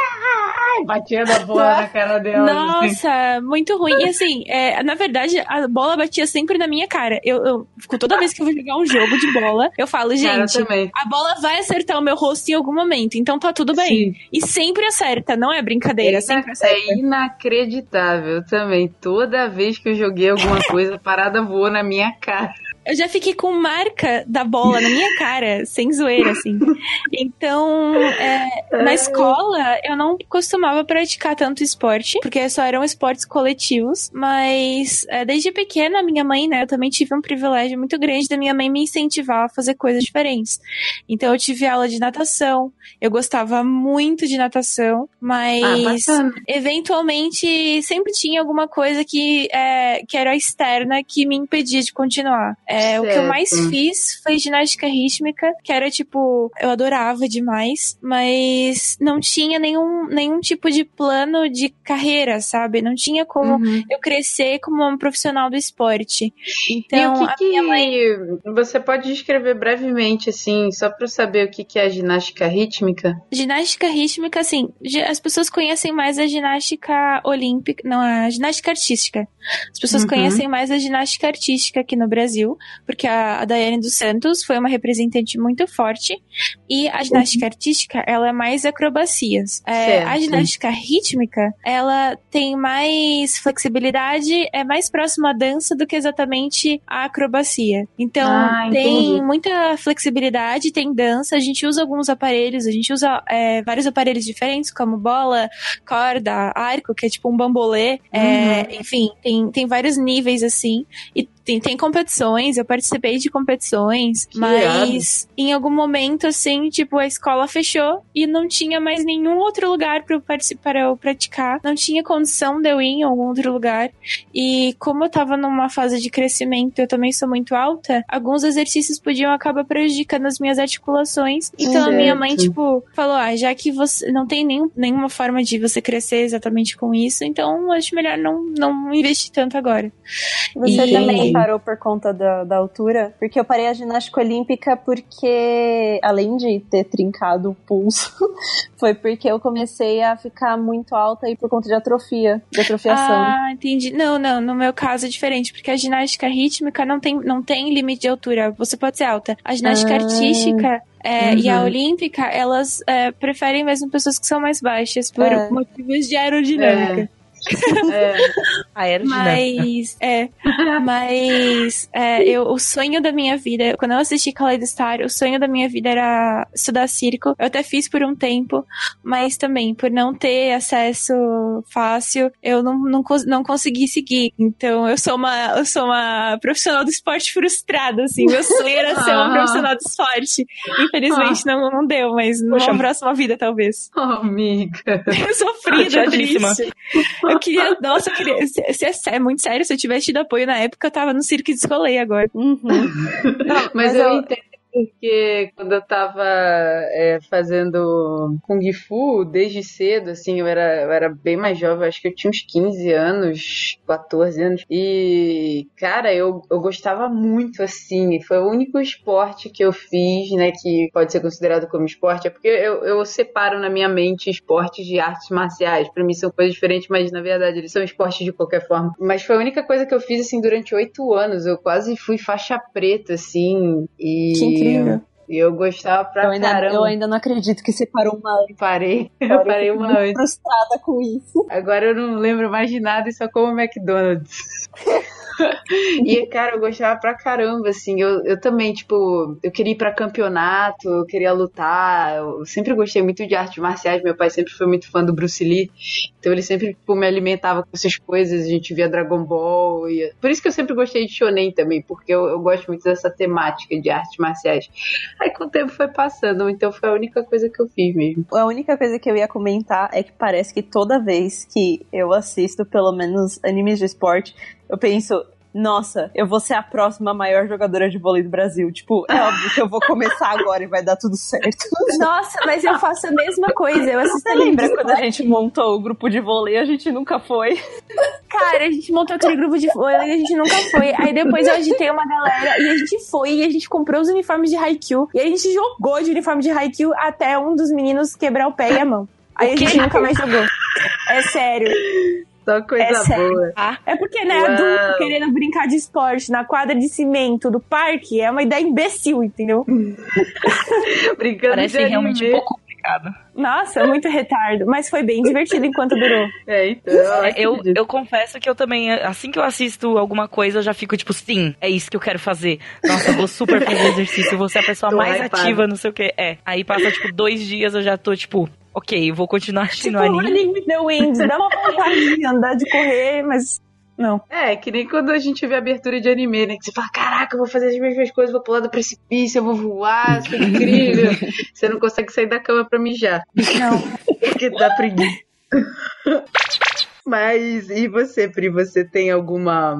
S1: "Ai", batendo a bola na cara dela. assim.
S3: Nossa, muito ruim. E assim, é, na verdade, a bola batia sempre na minha cara. Eu, eu fico toda vez que eu vou jogar um jogo de bola, eu falo,
S1: eu
S3: gente, a bola vai acertar o meu rosto em algum momento, então tá tudo bem.
S1: Sim.
S3: E sempre acerta, não é brincadeira,
S1: É,
S3: sempre
S1: ina-
S3: acerta.
S1: é inacreditável também. Toda vez que eu joguei alguma coisa, a parada voou na minha cara.
S3: Eu já fiquei com marca da bola na minha cara, sem zoeira, assim. Então, é, na escola, eu não costumava praticar tanto esporte, porque só eram esportes coletivos. Mas, é, desde pequena, minha mãe, né, eu também tive um privilégio muito grande da minha mãe me incentivar a fazer coisas diferentes. Então, eu tive aula de natação, eu gostava muito de natação, mas
S1: Ah,
S3: eventualmente sempre tinha alguma coisa que, é, que era externa que me impedia de continuar. É, o que eu
S1: Certo.
S3: mais fiz foi ginástica rítmica, que era tipo, eu adorava demais, mas não tinha nenhum, nenhum tipo de plano de carreira, sabe? Não tinha como
S1: Uhum.
S3: eu crescer como uma profissional do esporte.
S1: E
S3: Então,
S1: o
S3: a
S1: que,
S3: minha mãe.
S1: que você pode descrever brevemente, assim, só pra eu saber o que, que é a ginástica rítmica?
S3: Ginástica rítmica, assim, as pessoas conhecem mais a ginástica olímpica, não, a ginástica artística. As pessoas
S1: Uhum.
S3: conhecem mais a ginástica artística aqui no Brasil, porque a, a Daiane dos Santos foi uma representante muito forte, e a ginástica artística, ela é mais acrobacias. É, a ginástica rítmica, ela tem mais flexibilidade, é mais próxima à dança do que exatamente a acrobacia. Então,
S1: Ah,
S3: tem
S1: entendi.
S3: muita flexibilidade, tem dança, a gente usa alguns aparelhos, a gente usa é, vários aparelhos diferentes, como bola, corda, arco, que é tipo um bambolê, é, enfim, tem, tem vários níveis assim, e tem, tem competições, eu participei de competições,
S1: Que
S3: mas em algum momento, assim, tipo, a escola fechou e não tinha mais nenhum outro lugar para eu participar, para eu praticar, não tinha condição de eu ir em algum outro lugar, e como eu tava numa fase de crescimento, eu também sou muito alta, alguns exercícios podiam acabar prejudicando as minhas articulações. Então a minha mãe, tipo, falou: ah, já que você não tem nenhum, nenhuma forma de você crescer exatamente com isso, então acho melhor não, não investir tanto agora.
S2: Você
S3: E-
S2: também parou por conta da, da altura? Porque eu parei a ginástica olímpica porque, além de ter trincado o pulso, foi porque eu comecei a ficar muito alta e por conta de atrofia, de atrofiação.
S3: Ah, entendi. Não, não, no meu caso é diferente, porque a ginástica rítmica não tem, não tem limite de altura, você pode ser alta. A ginástica
S2: Ah.
S3: artística é, e a
S1: Uhum.
S3: olímpica, elas é, preferem mesmo pessoas que são mais baixas, por
S2: É.
S3: motivos de aerodinâmica.
S1: É.
S3: Mas, é, mas é, eu, o sonho da minha vida, quando eu assisti Kaleidostar, o sonho da minha vida era estudar circo. Eu até fiz por um tempo, mas também por não ter acesso fácil, eu não, não, não consegui seguir. Então eu sou uma, eu sou uma profissional do esporte frustrada, assim. Meu sonho era ser uma
S1: Ah.
S3: profissional do esporte. Infelizmente não, não deu, mas numa
S4: Poxa.
S3: próxima vida, talvez.
S1: Oh, amiga.
S3: Eu sofrida, triste. Eu queria, nossa, eu queria, se, se é, é muito sério, se eu tivesse tido apoio na época, eu tava no circo de escolei agora.
S5: Uhum.
S1: Mas,
S5: mas
S1: eu,
S5: eu-
S1: entendo porque quando eu tava é, fazendo Kung Fu, desde cedo, assim, eu era, eu era bem mais jovem, acho que eu tinha uns 15 anos, 14 anos. E, cara, eu, eu gostava muito, assim. Foi o único esporte que eu fiz, né, que pode ser considerado como esporte. É porque eu, eu separo na minha mente esportes de artes marciais. Pra mim são coisas diferentes, mas na verdade eles são esportes de qualquer forma. Mas foi a única coisa que eu fiz, assim, durante oito anos. Eu quase fui faixa preta, assim. E.
S3: incrível.
S1: E eu gostava pra
S5: Eu ainda,
S1: caramba.
S5: eu ainda não acredito que você parou uma
S1: Parei. Eu parei uma antes.
S5: frustrada com isso.
S1: Agora eu não lembro mais de nada e só como McDonald's. e, cara, eu gostava pra caramba, assim. Eu, eu também, tipo, eu queria ir pra campeonato, eu queria lutar. Eu sempre gostei muito de artes marciais. Meu pai sempre foi muito fã do Bruce Lee. Então ele sempre, tipo, me alimentava com essas coisas. A gente via Dragon Ball. E... Por isso que eu sempre gostei de Shonen também, porque eu, eu gosto muito dessa temática de artes marciais. Aí com o tempo foi passando, então foi a única coisa que eu fiz mesmo.
S5: A única coisa que eu ia comentar é que parece que toda vez que eu assisto, pelo menos, animes de esporte, eu penso. Nossa, eu vou ser a próxima maior jogadora de vôlei do Brasil. Tipo, é óbvio que eu vou começar agora e vai dar tudo certo.
S3: Nossa, mas eu faço a mesma coisa. Eu assisto
S5: Você lembra quando a gente montou o grupo de vôlei? A gente nunca foi.
S3: Cara, a gente montou aquele grupo de vôlei e a gente nunca foi. Aí depois eu agitei uma galera e a gente foi e a gente comprou os uniformes de Haikyuu. E a gente jogou de uniforme de Haikyuu até um dos meninos quebrar o pé e a mão. Aí a gente nunca mais jogou. É sério.
S1: Só coisa
S3: É
S1: boa.
S3: É porque, né,
S1: Uau.
S3: adulto querendo brincar de esporte na quadra de cimento do parque é uma ideia imbecil, entendeu?
S1: Brincando
S4: Parece
S1: de
S4: realmente um pouco complicado.
S3: Nossa, muito retardo. Mas foi bem divertido enquanto durou.
S1: É, então.
S4: É, Eu, eu confesso que eu também, assim que eu assisto alguma coisa, eu já fico tipo, sim, é isso que eu quero fazer. Nossa, eu vou super fazer exercício, vou ser a pessoa
S1: Tô
S4: mais
S1: hypada.
S4: ativa, não sei o que. É. Aí passa, tipo, dois dias eu já tô, tipo, ok, eu vou continuar assistindo
S3: Tipo,
S4: anime.
S3: Running with the Wind. Dá uma vontade de andar, de correr, mas não.
S1: É, que nem quando a gente vê abertura de anime, né? Que você fala, caraca, eu vou fazer as mesmas coisas, vou pular do precipício, eu vou voar, isso é incrível. você não consegue sair da cama pra mijar.
S3: Não.
S1: Porque dá preguiça. Mas, e você, Pri? Você tem alguma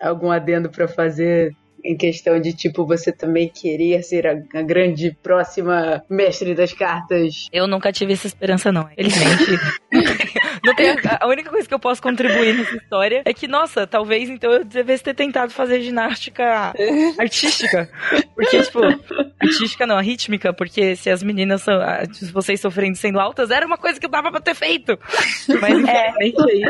S1: algum adendo pra fazer em questão de, tipo, você também queria ser a, a grande próxima mestre das cartas?
S4: Eu nunca tive essa esperança, não. Felizmente. não tenho- a única coisa que eu posso contribuir nessa história é que, nossa, talvez então eu devesse ter tentado fazer ginástica artística. Porque, tipo, artística não, a rítmica, porque se as meninas são. Se vocês sofrendo sendo altas, era uma coisa que dava pra ter feito. Mas infelizmente aí.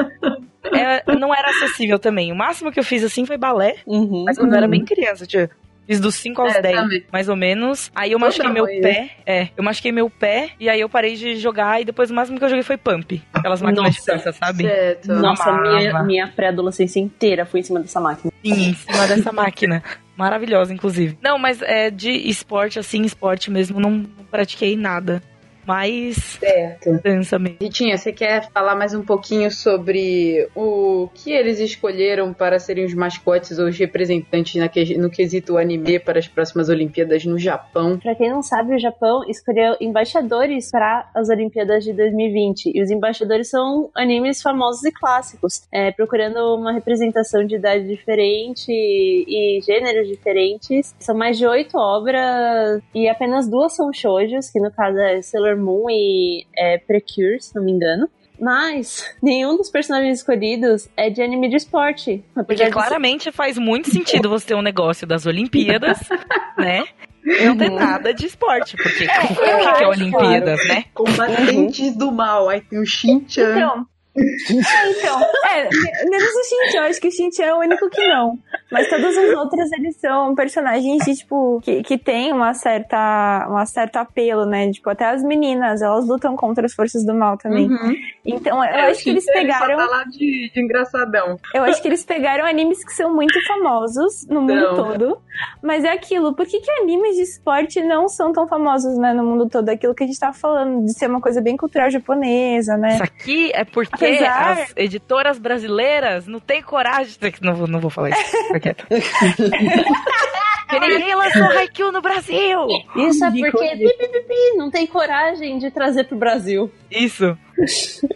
S4: é, não era acessível também. O máximo que eu fiz assim foi balé,
S5: Uhum.
S4: mas quando eu era bem criança, tipo, fiz dos 5 aos
S1: É,
S4: 10,
S1: também.
S4: mais ou menos. Aí eu machuquei meu
S1: mãe,
S4: pé. É, eu machuquei meu pé e aí eu parei de jogar e depois o máximo que eu joguei foi pump. Aquelas máquinas de
S5: Nossa.
S4: dança, sabe?
S1: Certo.
S5: Nossa,
S4: Amava.
S5: minha, minha pré-adolescência inteira foi em cima dessa máquina.
S4: Sim, em cima dessa máquina. Maravilhosa, inclusive. Não, mas é de esporte, assim, esporte mesmo, não, não pratiquei nada. Mas
S1: Certo.
S4: dança mesmo.
S1: Ritinha, você quer falar mais um pouquinho sobre o que eles escolheram para serem os mascotes ou os representantes na que- no quesito anime para as próximas Olimpíadas no Japão?
S5: Pra quem não sabe, o Japão escolheu embaixadores para as Olimpíadas de 2020. E os embaixadores são animes famosos e clássicos, é, procurando uma representação de idade diferente e gêneros diferentes. São mais de oito obras e apenas duas são shoujos, que no caso é Sailor Moon e é, Precure, se não me engano. Mas nenhum dos personagens escolhidos é de anime de esporte.
S4: Porque
S5: de
S4: claramente faz muito sentido você ter um negócio das Olimpíadas, né? E não ter nada de esporte, porque o que, que é Olimpíadas, né?
S1: Combatentes do mal. Aí tem o Shin-chan.
S3: Então. É, então. É, menos o Shin-chan. Acho que o Shin-chan é o único que não. Mas todos os outros, eles são personagens de, tipo, que, que tem uma certa, uma certo apelo, né? Tipo, até as meninas, elas lutam contra as forças do mal também.
S1: Uhum.
S3: Então, eu
S1: É,
S3: acho que eles
S1: Ele
S3: pegaram.
S1: só tá lá de, de engraçadão.
S3: Eu acho que eles pegaram animes que são muito famosos no mundo
S1: Não.
S3: todo. Mas é aquilo, por que, que animes de esporte não são tão famosos, né, no mundo todo? Aquilo que a gente tava falando, de ser uma coisa bem cultural japonesa, né?
S4: Isso aqui é porque
S3: Apesar-
S4: as editoras brasileiras não têm coragem. de- Não, vou- não vou falar isso. Porque ninguém lançou Haikyuu no Brasil.
S2: Isso é porque pi, pi, pi, não tem coragem de trazer pro Brasil.
S4: Isso.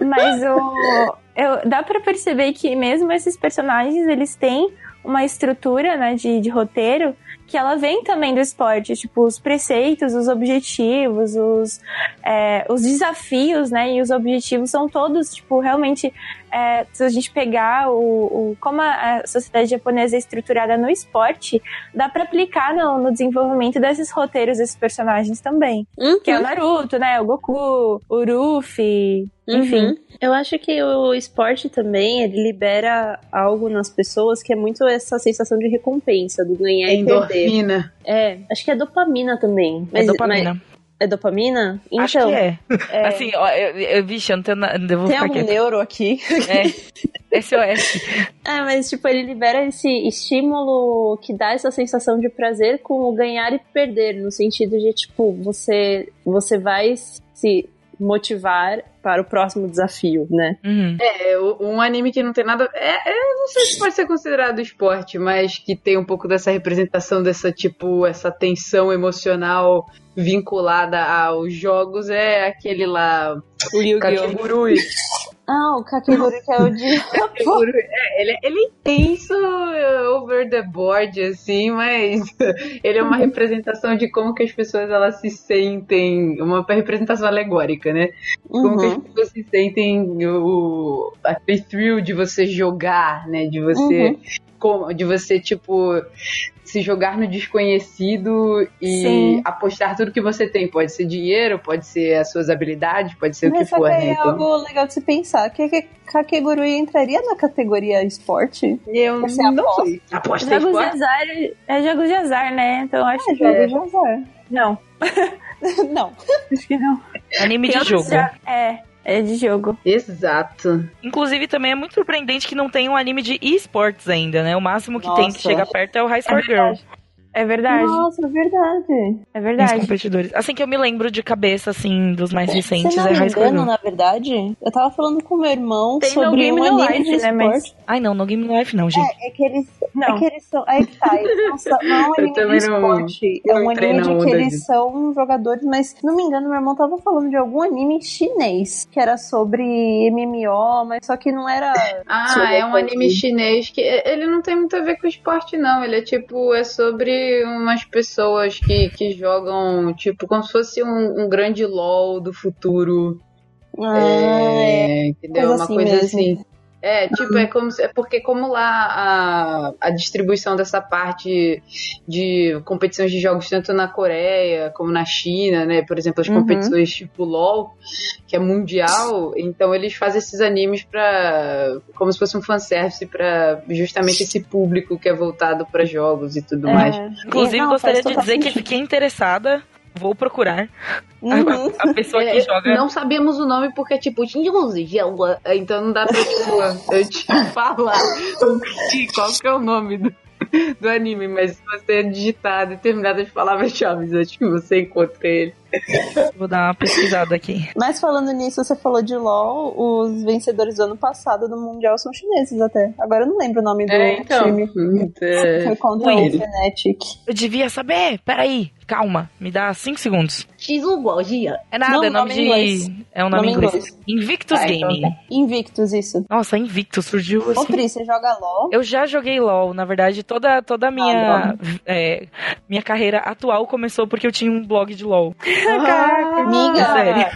S3: Mas o, eu- dá pra perceber que mesmo esses personagens, eles têm uma estrutura, né, de, de roteiro que ela vem também do esporte, tipo, os preceitos, os objetivos, os, é, os desafios, né, e os objetivos são todos, tipo, realmente, é, se a gente pegar o, o como a, a sociedade japonesa é estruturada no esporte, dá pra aplicar no, no desenvolvimento desses roteiros desses personagens também. Que é o Naruto, né, o Goku, o Ruffy, enfim.
S2: Uhum. Eu acho que o esporte também, ele libera algo nas pessoas que é muito essa sensação de recompensa, do ganhar e perder.
S1: Endorfina.
S2: É, acho que é dopamina também.
S4: É dopamina.
S2: É dopamina? Então,
S4: Acho que é. Assim, ó, eu, eu, vixe, eu não tenho nada. Eu vou
S2: tem algum
S4: quieto.
S2: neuro aqui.
S4: É. SOS.
S2: É, mas tipo, ele libera esse estímulo que dá essa sensação de prazer com o ganhar e perder, no sentido de, tipo, você, você vai se motivar para o próximo desafio, né?
S4: Uhum.
S1: É, um anime que não tem nada. É, eu não sei se pode ser considerado esporte, mas que tem um pouco dessa representação dessa, tipo, essa tensão emocional vinculada aos jogos é aquele lá.
S2: O Yu-Gi-Oh! Ah, o Kakegurui que é o de...
S1: É, ele, ele é intenso, é, over the board, assim, mas ele é uma representação de como que as pessoas elas se sentem, uma representação alegórica, né? Como que as
S2: Uhum.
S1: pessoas se sentem o aquele thrill de você jogar, né? De você
S2: Uhum.
S1: Como, de você tipo se jogar no desconhecido e
S3: Sim.
S1: apostar tudo que você tem. Pode ser dinheiro, pode ser as suas habilidades, pode ser o que
S5: Mas
S1: for,
S5: que
S1: né?
S5: é
S1: Então,
S5: algo legal de se pensar. Que, que Kakegurui entraria na categoria esporte?
S1: eu
S5: Você
S1: não
S5: aposta?
S1: sei. Aposta
S3: Jogos de
S1: esporte?
S3: azar é jogos de azar, né? Então acho
S5: É
S3: que.
S5: jogo de azar.
S3: Não,
S5: Não.
S3: acho que não.
S4: Anime
S3: Tem
S4: de jogo.
S3: já- É, é de jogo.
S1: Exato.
S4: Inclusive, também é muito surpreendente que não tem um anime de esportes ainda, né? O máximo que tem que
S5: Nossa.
S4: chega perto é o High Score Girl.
S3: É verdade.
S5: Nossa, verdade.
S3: É
S4: Os
S3: verdade.
S4: competidores. Assim que eu me lembro de cabeça, assim, dos mais recentes,
S5: Se não
S4: é
S5: me
S4: High Score
S5: engano, na verdade, eu tava falando com meu irmão
S3: Tem no
S5: sobre
S3: Game
S5: um
S3: No
S5: anime
S3: Life,
S5: de
S3: né, mas-
S5: esporte.
S4: Ai, não, no Game Life não, gente.
S5: É, é que eles, é
S3: Não.
S5: que eles são. Aí que tá, eles não, são, não é um
S1: Eu
S5: anime de
S1: também não-
S5: esporte. É um anime de que eles são jogadores, mas se não me engano, meu irmão tava falando de algum anime chinês que era sobre MMO, mas só que não era.
S1: Ah, é um anime chinês que ele não tem muito a ver com esporte, não. Ele é tipo, é sobre umas pessoas que, que jogam, tipo, como se fosse um, um grande LOL do futuro.
S5: Ah, é.
S1: É, entendeu?
S5: Coisa
S1: Uma
S5: assim
S1: coisa
S5: mesmo.
S1: assim. É, tipo, é como se- é porque como lá a, a distribuição dessa parte de competições de jogos tanto na Coreia como na China, né? Por exemplo, as
S5: Uhum.
S1: competições tipo LoL, que é mundial, então eles fazem esses animes para como se fosse um fanservice para justamente esse público que é voltado para jogos e tudo mais.
S5: É.
S4: Inclusive,
S5: Não,
S4: gostaria de dizer que fiquei interessada. Vou procurar
S5: Uhum.
S4: a, a pessoa que
S1: É,
S4: joga.
S1: Não sabemos o nome porque é tipo Jelga, então não dá pra tipo, eu te falar qual que é o nome do, do anime, mas se você digitar determinadas palavras-chave, acho que você encontra ele.
S4: Vou dar uma pesquisada aqui.
S5: Mas falando nisso, você falou de LoL, os vencedores do ano passado do Mundial são chineses até. Agora eu não lembro o nome do
S1: É, então.
S5: time.
S1: É,
S5: Foi contra
S4: Ui.
S5: o Fnatic.
S4: Eu devia saber. Peraí, calma. Me dá cinco segundos.
S1: Shizuguojia.
S4: É nada,
S5: Não,
S4: é nome
S5: nome
S4: de.
S5: inglês.
S4: É um nome,
S5: Nome em
S4: inglês. Invictus
S1: Ah, então
S4: Gaming.
S1: tá.
S5: Invictus, isso.
S4: Nossa, Invictus surgiu
S5: Ô,
S4: assim.
S5: Pri, você joga LoL?
S4: Eu já joguei LOL, na verdade, toda, toda a minha,
S5: Ah,
S4: é, minha carreira atual começou porque eu tinha um blog de LOL.
S1: Caraca,
S5: Miga,
S4: sério.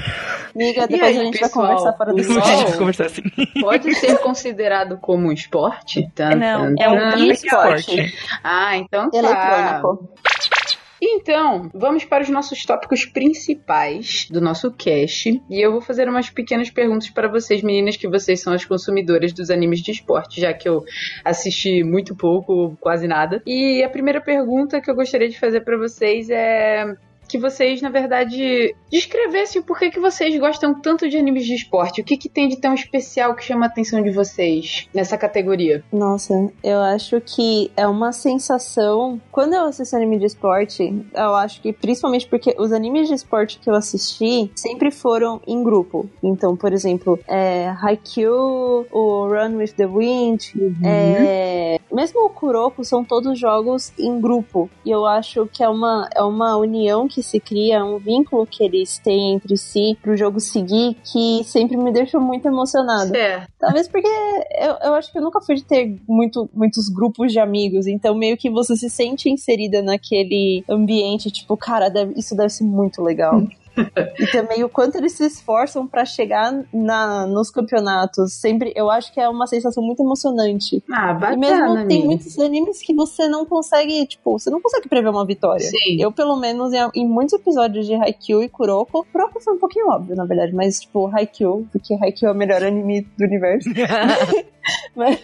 S5: Miga,
S1: E
S5: depois
S1: aí,
S5: a gente
S1: pessoal?
S5: vai conversar fora do
S1: O
S4: A gente vai conversar assim.
S1: pode ser considerado como um esporte? Tan,
S3: Não,
S1: tan,
S4: É um
S1: tan.
S4: esporte.
S1: Ah, então tá.
S5: Eletrônico.
S1: Então, vamos para os nossos tópicos principais do nosso cast. E eu vou fazer umas pequenas perguntas para vocês, meninas, que vocês são as consumidoras dos animes de esporte, já que eu assisti muito pouco, quase nada. E a primeira pergunta que eu gostaria de fazer para vocês é. Que vocês, na verdade, descrevessem por que, que vocês gostam tanto de animes de esporte. O que, que tem de tão especial que chama a atenção de vocês nessa categoria?
S5: Nossa, eu acho que é uma sensação. Quando eu assisto anime de esporte, eu acho que principalmente porque os animes de esporte que eu assisti sempre foram em grupo. Então, por exemplo, é, Haikyuu, o Run with the Wind, é, mesmo o Kuroko são todos jogos em grupo. E eu acho que é uma, é uma união que se cria, um vínculo que eles têm entre si pro jogo seguir que sempre me deixa muito emocionada.
S1: É.
S5: Talvez porque eu, eu acho que eu nunca fui de ter muito, muitos grupos de amigos, então meio que você se sente inserida naquele ambiente, tipo, cara, deve- isso deve ser muito legal. E também o quanto eles se esforçam pra chegar na, nos campeonatos. Sempre, eu acho que é uma sensação muito emocionante.
S1: Ah,
S5: e
S1: bacana,
S5: mesmo tem muitos animes que você não consegue, tipo, você não consegue prever uma vitória.
S1: Sim.
S5: Eu, pelo menos, em, em muitos episódios de Haikyuu e Kuroko, Kuroko foi um pouquinho óbvio, na verdade, mas, tipo, Haikyuu, porque Haikyuu é o melhor anime do universo. mas,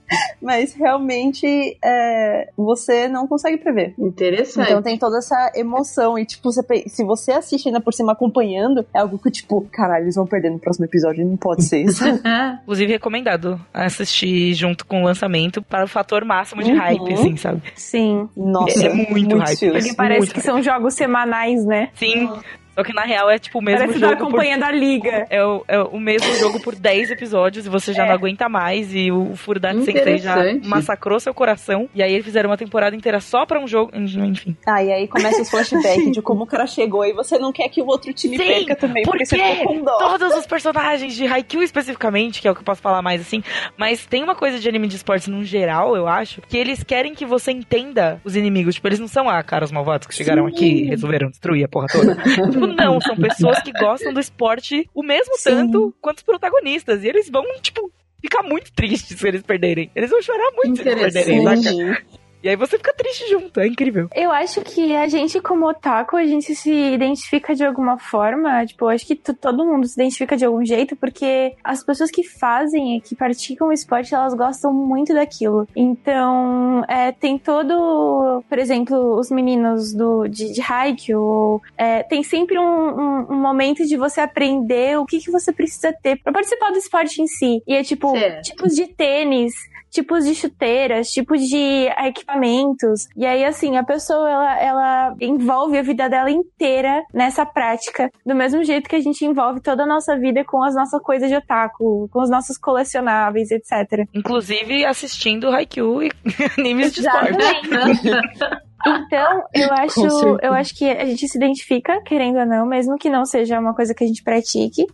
S5: mas realmente é, você não consegue prever.
S1: Interessante.
S5: Então tem toda essa emoção. E, tipo, você, pe- se você assiste ainda por cima acompanhando, é algo que, tipo, caralho, eles vão perder no próximo episódio. Não pode ser isso.
S4: Inclusive, recomendado assistir junto com o lançamento para o fator máximo de
S5: Uhum.
S4: hype, assim, sabe?
S3: Sim.
S5: Nossa,
S4: É muito hype.
S5: fios.
S3: Porque parece
S4: muito
S3: que são jogos semanais, né?
S4: Sim. Só que na real é tipo o mesmo
S3: Parece que tá
S4: jogo por
S3: acompanhando a liga.
S4: É o, é o mesmo jogo por 10 episódios e você já
S3: É.
S4: não aguenta mais. E o Furudate Sensei já massacrou seu coração. E aí eles fizeram uma temporada inteira só pra um jogo. Enfim.
S5: Ah, e aí começa os flashbacks de como o cara chegou e você não quer que o outro time
S4: Sim,
S5: perca também, porque você
S4: porque
S5: fica com dó.
S4: Todos os personagens de Haikyuu especificamente, que é o que eu posso falar mais assim, mas tem uma coisa de anime de esportes no geral, eu acho, que eles querem que você entenda os inimigos. Tipo, eles não são ah, caras malvados que chegaram aqui e resolveram destruir a porra toda. tipo, não, são pessoas que gostam do esporte o mesmo
S5: Sim.
S4: tanto quanto os protagonistas. E eles vão, tipo, ficar muito tristes se eles perderem. Eles vão chorar muito se eles perderem, saca? E aí você fica triste junto, é incrível.
S3: Eu acho que a gente, como otaku, a gente se identifica de alguma forma. Tipo, eu acho que todo mundo se identifica de algum jeito, porque as pessoas que fazem e que praticam o esporte, elas gostam muito daquilo. Então, é, tem todo. Por exemplo, os meninos do, de, de Haikyuu, é, tem sempre um, um- um momento de você aprender o que, que você precisa ter pra participar do esporte em si. E é tipo,
S1: Certo.
S3: tipos de tênis, tipos de chuteiras, tipos de equipamentos. E aí, assim, a pessoa, ela, ela envolve a vida dela inteira nessa prática. Do mesmo jeito que a gente envolve toda a nossa vida com as nossas coisas de otaku, com os nossos colecionáveis, etc.
S4: Inclusive assistindo Haikyuu e animes de esporte.
S3: Então, eu acho, eu acho que a gente se identifica, querendo ou não, mesmo que não seja uma coisa que a gente pratique.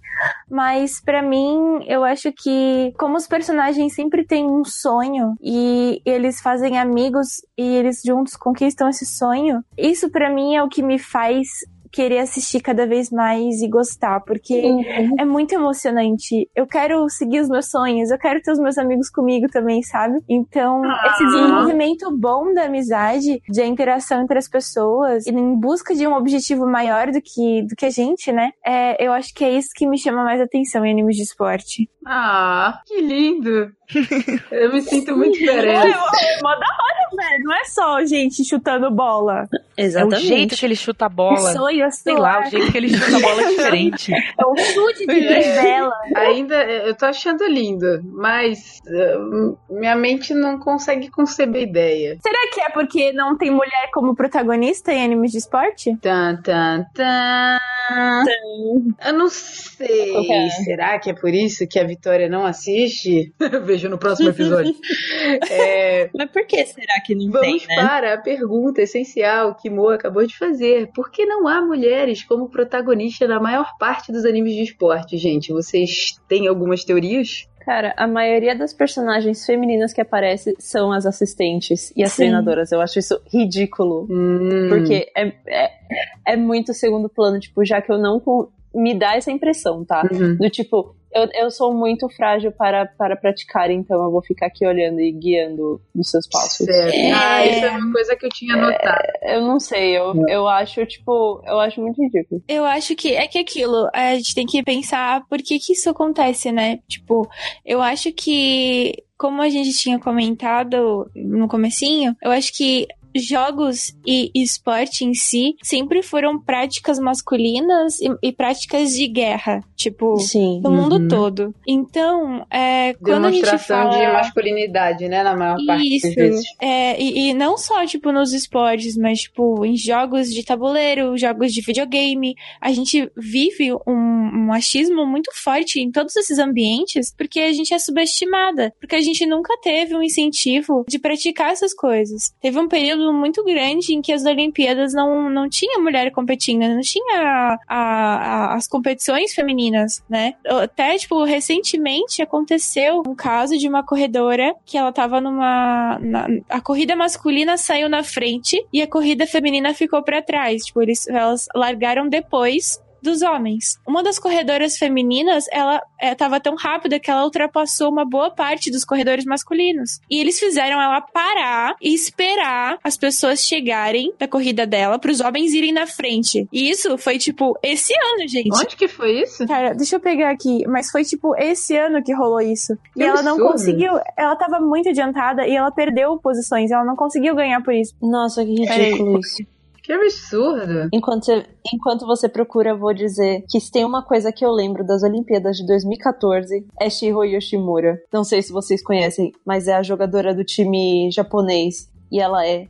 S3: Mas pra mim, eu acho que como os personagens sempre têm um sonho e eles fazem amigos e eles juntos conquistam esse sonho, isso pra mim é o que me faz querer assistir cada vez mais e gostar, porque é muito emocionante. Eu quero seguir os meus sonhos, eu quero ter os meus amigos comigo também, sabe? Então, esse desenvolvimento bom da amizade, de interação entre as pessoas, e em busca de um objetivo maior do que, do que a gente, né? É, eu acho que é isso que me chama mais atenção em animes de esporte.
S1: Ah, que lindo. Eu me sinto muito
S3: É,
S1: diferente.
S3: mó da hora, velho. Não é só gente chutando bola.
S4: É o
S5: Exatamente.
S4: jeito que ele chuta a bola.
S3: Sonho, eu
S4: Sei lá, o jeito que ele chuta a bola é diferente.
S3: É um chute de trivela.
S1: Ainda eu tô achando lindo, mas uh, minha mente não consegue conceber ideia.
S3: Será que é porque não tem mulher como protagonista em animes de esporte?
S1: Tan, tan, tan. Eu não sei.
S5: Que é?
S1: Será que é por isso que a Vitória não assiste? Vejo no próximo episódio. É,
S8: Mas por que será que não
S1: Vamos
S8: tem, né?
S1: para a pergunta essencial que Mo acabou de fazer. Por que não há mulheres como protagonista na maior parte dos animes de esporte, gente? Vocês têm algumas teorias?
S5: Cara, a maioria das personagens femininas que aparecem são as assistentes e as
S3: Sim.
S5: treinadoras. Eu acho isso ridículo.
S1: Hum,
S5: Porque é, é, é muito segundo plano, tipo, já que eu não. Me dá essa impressão, tá?
S1: Uhum.
S5: Do tipo, eu, eu sou muito frágil para, para praticar, então eu vou ficar aqui olhando e guiando os seus passos.
S1: Certo. Ah, isso é uma coisa que eu tinha notado.
S5: Eu não sei, eu, eu acho, tipo, eu acho muito ridículo.
S3: Eu acho que é que aquilo, a gente tem que pensar por que que isso acontece, né? Tipo, eu acho que como a gente tinha comentado no comecinho, eu acho que jogos e esporte em si sempre foram práticas masculinas e, e práticas de guerra, tipo,
S5: Sim.
S3: no mundo
S1: Uhum.
S3: todo. Então, é, quando a gente
S1: Demonstração
S3: fala...
S1: de masculinidade, né? Na maior parte
S3: Isso.
S1: das vezes.
S3: É, e, e não só, tipo, nos esportes, mas, tipo, em jogos de tabuleiro, jogos de videogame. A gente vive um, um machismo muito forte em todos esses ambientes porque a gente é subestimada. Porque a gente nunca teve um incentivo de praticar essas coisas. Teve um período muito grande em que as Olimpíadas não, não tinha mulher competindo, não tinha a- a- as competições femininas, né? Até, tipo, recentemente aconteceu um caso de uma corredora que ela tava numa. na- a corrida masculina saiu na frente e a corrida feminina ficou pra trás. Tipo, eles, elas largaram depois dos homens. Uma das corredoras femininas, ela é, tava tão rápida que ela ultrapassou uma boa parte dos corredores masculinos. E eles fizeram ela parar e esperar as pessoas chegarem da corrida dela para os homens irem na frente. E isso foi tipo esse ano, gente.
S1: Onde que foi isso?
S3: Cara, deixa eu pegar aqui, mas foi tipo esse ano que rolou isso.
S1: Que
S3: e ela não
S1: absurdo.
S3: conseguiu, ela tava muito adiantada e ela perdeu posições, ela não conseguiu ganhar por isso.
S5: Nossa, que ridículo isso.
S1: Que absurdo.
S5: Enquanto você, enquanto você procura, eu vou dizer que se tem uma coisa que eu lembro das Olimpíadas de 2014 é Shiro Yoshimura. Não sei se vocês conhecem, mas é a jogadora do time japonês e ela é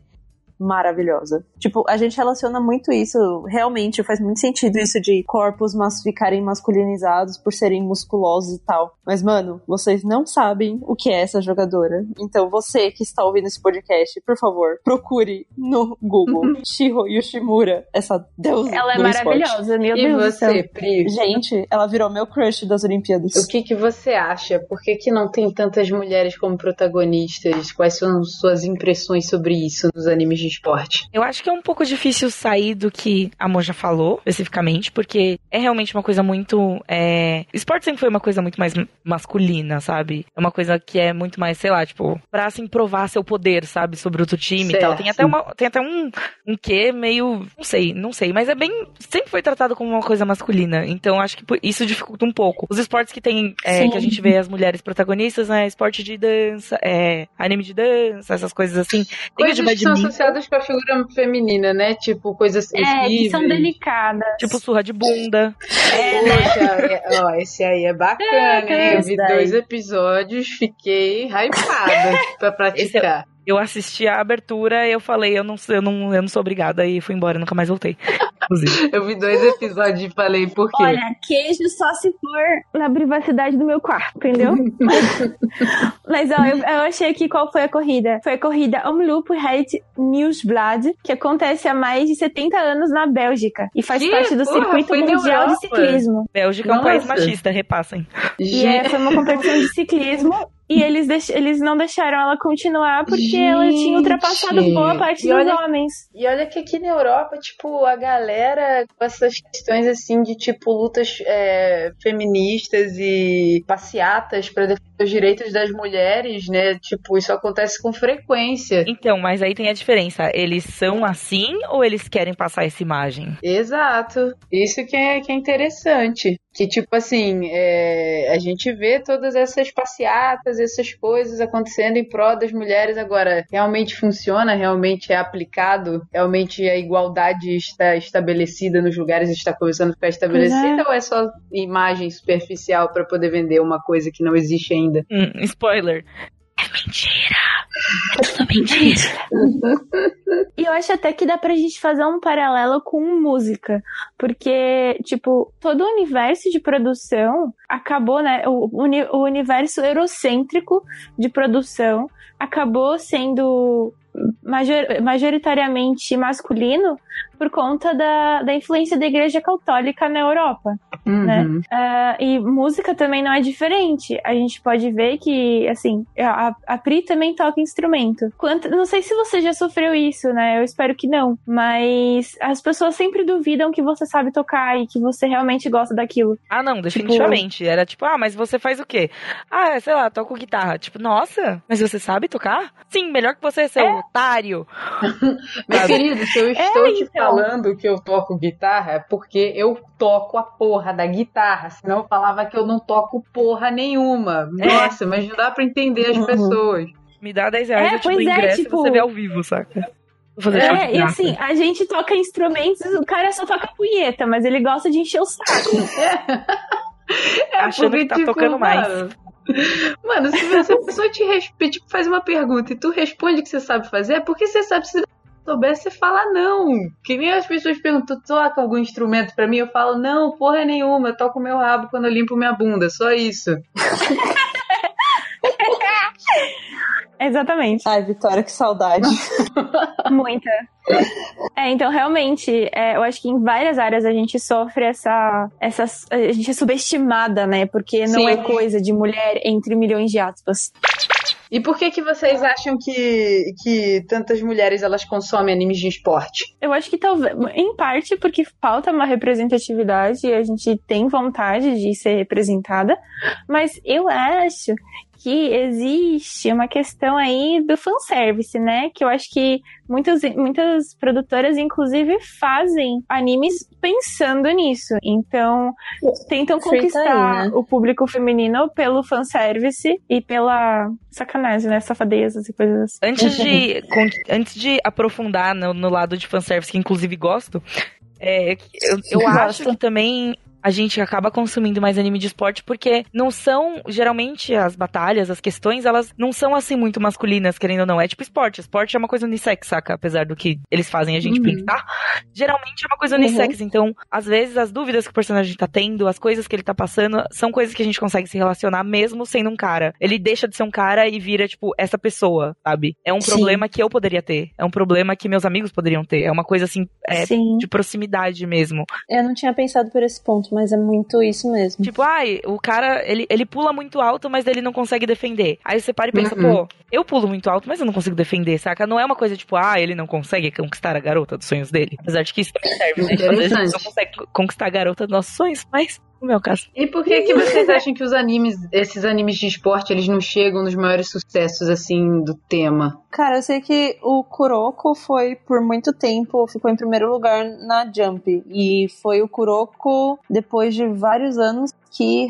S5: maravilhosa. Tipo, a gente relaciona muito isso, realmente faz muito sentido isso de corpos mas ficarem masculinizados por serem musculosos e tal. Mas, mano, vocês não sabem o que é essa jogadora. Então, você que está ouvindo esse podcast, por favor, procure no Google Shiro Yoshimura, essa deusa
S3: Ela é
S5: do esporte.
S3: maravilhosa, meu
S1: E
S3: Deus céu.
S1: você, Pri?
S5: Gente, ela virou meu crush das Olimpíadas.
S1: O que, que você acha? Por que, que não tem tantas mulheres como protagonistas? Quais são suas impressões sobre isso nos animes de esporte?
S4: Eu acho que é um pouco difícil sair do que a Mo já falou, especificamente, porque é realmente uma coisa muito. É... Esporte sempre foi uma coisa muito mais masculina, sabe? É uma coisa que é muito mais, sei lá, tipo, pra assim provar seu poder, sabe, sobre outro time e tal.
S1: Certo.
S4: Tem até, uma, tem até um, um quê meio. Não sei, não sei, mas é bem. Sempre foi tratado como uma coisa masculina. Então acho que por- isso dificulta um pouco. Os esportes que tem. é, que a gente vê as mulheres protagonistas, né? Esporte de dança, é, anime de dança, essas coisas assim. Tem o de
S1: Coisas que são
S4: badminton.
S1: Com a figura feminina, né? Tipo, coisas
S3: É, que
S1: sensíveis.
S3: são delicadas.
S4: Tipo surra de bunda.
S1: Poxa, é- ó, esse aí é bacana, hein? Eu vi
S5: daí.
S1: dois episódios, fiquei hypada pra praticar.
S4: Eu assisti a abertura e eu falei, eu não, eu não, eu não sou obrigada e fui embora, nunca mais voltei. Inclusive.
S1: Eu vi dois episódios e falei, por quê?
S3: Olha, queijo só se for na privacidade do meu quarto, entendeu? Mas ó, eu, eu achei aqui qual foi a corrida. Foi a corrida Omloop Het Nieuwsblad, que acontece há mais de 70 anos na Bélgica e faz
S1: Que?
S3: parte do
S1: Porra,
S3: circuito mundial de ciclismo.
S4: Bélgica é um país machista, repassem.
S3: E é, foi uma competição de ciclismo. E eles, deix- eles não deixaram ela continuar porque ela tinha ultrapassado
S1: Gente.
S3: boa parte
S1: E
S3: dos
S1: olha-
S3: homens.
S1: E olha que aqui na Europa, tipo, a galera com essas questões assim de tipo lutas é, feministas e passeatas pra defender os direitos das mulheres, né? Tipo, isso acontece com frequência.
S4: Então, mas aí tem a diferença. Eles são assim ou eles querem passar essa imagem?
S1: Exato. Isso que é, que é interessante. Que, tipo assim, é, a gente vê todas essas passeatas, essas coisas acontecendo em prol das mulheres. Agora, realmente funciona? Realmente é aplicado? Realmente a igualdade está estabelecida nos lugares? Está começando a ficar estabelecida? Ou é só imagem superficial para poder vender uma coisa que não existe ainda?
S4: Hum, spoiler. É mentira. Mentira.
S3: E eu acho até que dá pra gente fazer um paralelo com música. Porque, tipo, todo o universo de produção acabou, né? O, uni- o universo eurocêntrico de produção acabou sendo major- majoritariamente masculino por conta da, da influência da Igreja Católica na Europa. Né?
S1: Uhum.
S3: Ah, e música também não é diferente. A gente pode ver que, assim, a, a Pri também toca instrumento. Quanto, não sei se você já sofreu isso, né? Eu espero que não. Mas as pessoas sempre duvidam que você sabe tocar e que você realmente gosta daquilo.
S4: Ah, não, definitivamente. Era tipo, ah, mas você faz o quê? Ah, sei lá, toco guitarra. Tipo, nossa, mas você sabe tocar? Sim, melhor que você, seu otário.
S1: Meu querido, se eu estou te
S3: então.
S1: Falando que eu toco guitarra, é porque eu toco a porra da guitarra. Senão eu falava que eu não toco porra nenhuma.
S3: É.
S1: Nossa, mas não dá pra entender as
S5: Uhum.
S1: pessoas.
S4: Me dá 10 reais,
S3: É,
S4: eu te dou
S3: é,
S4: ingresso
S3: tipo-
S4: e você vê ao vivo, saca?
S3: É, e
S4: graça.
S3: assim, a gente toca instrumentos, o cara só toca punheta, mas ele gosta de encher o saco.
S1: É,
S4: Achando
S1: porque,
S4: que tá
S1: tipo,
S4: tocando mais.
S1: Mano, mano, se você- a pessoa te respe- tipo, faz uma pergunta e tu responde o que você sabe fazer, é porque você sabe. Se você souber, você fala não. Que nem as pessoas perguntam, tu toca algum instrumento pra mim? Eu falo, não, porra nenhuma, eu toco meu rabo quando eu limpo minha bunda, só isso.
S3: Exatamente.
S5: Ai, Vitória, que saudade.
S3: Muita. É, então realmente, é, eu acho que em várias áreas a gente sofre essa, essa. A gente é subestimada, né? Porque não
S1: Sim.
S3: é coisa de mulher entre milhões de aspas.
S1: E por que que vocês acham que, que tantas mulheres elas consomem animes de esporte?
S3: Eu acho que talvez, em parte porque falta uma representatividade e a gente tem vontade de ser representada, mas eu acho que existe uma questão aí do fanservice, né? Que eu acho que muitas, muitas produtoras, inclusive, fazem animes pensando nisso. Então, tentam conquistar
S5: aí, né?
S3: o público feminino pelo fanservice e pela sacanagem, né? Safadezas e coisas assim.
S4: Antes de, antes de aprofundar no, no lado de fanservice, que inclusive gosto, é, eu, eu acho que também a gente acaba consumindo mais anime de esporte porque não são, geralmente, as batalhas, as questões, elas não são assim muito masculinas, querendo ou não. É tipo esporte. Esporte é uma coisa unissex, saca? Apesar do que eles fazem a gente
S1: Uhum.
S4: pensar. Geralmente é uma coisa unissex. Então, às vezes, as dúvidas que o personagem tá tendo, as coisas que ele tá passando, são coisas que a gente consegue se relacionar mesmo sendo um cara. Ele deixa de ser um cara e vira, tipo, essa pessoa, sabe? É um
S5: Sim.
S4: problema que eu poderia ter. É um problema que meus amigos poderiam ter. É uma coisa assim, é, de proximidade mesmo.
S5: Eu não tinha pensado por esse ponto, mas é muito isso mesmo.
S4: Tipo, ai, o cara, ele, ele pula muito alto, mas ele não consegue defender. Aí você para e pensa,
S1: Uhum.
S4: pô, eu pulo muito alto, mas eu não consigo defender, saca? Não é uma coisa tipo, ah, ele não consegue conquistar a garota dos sonhos dele. Apesar de que isso também serve, né? Às vezes a gente não consegue conquistar a garota dos nossos sonhos, mas no meu caso.
S1: E por que que vocês acham que os animes, esses animes de esporte, eles não chegam nos maiores sucessos, assim, do tema?
S5: Cara, eu sei que o Kuroko foi por muito tempo, ficou em primeiro lugar na Jump. E foi o Kuroko, depois de vários anos, que,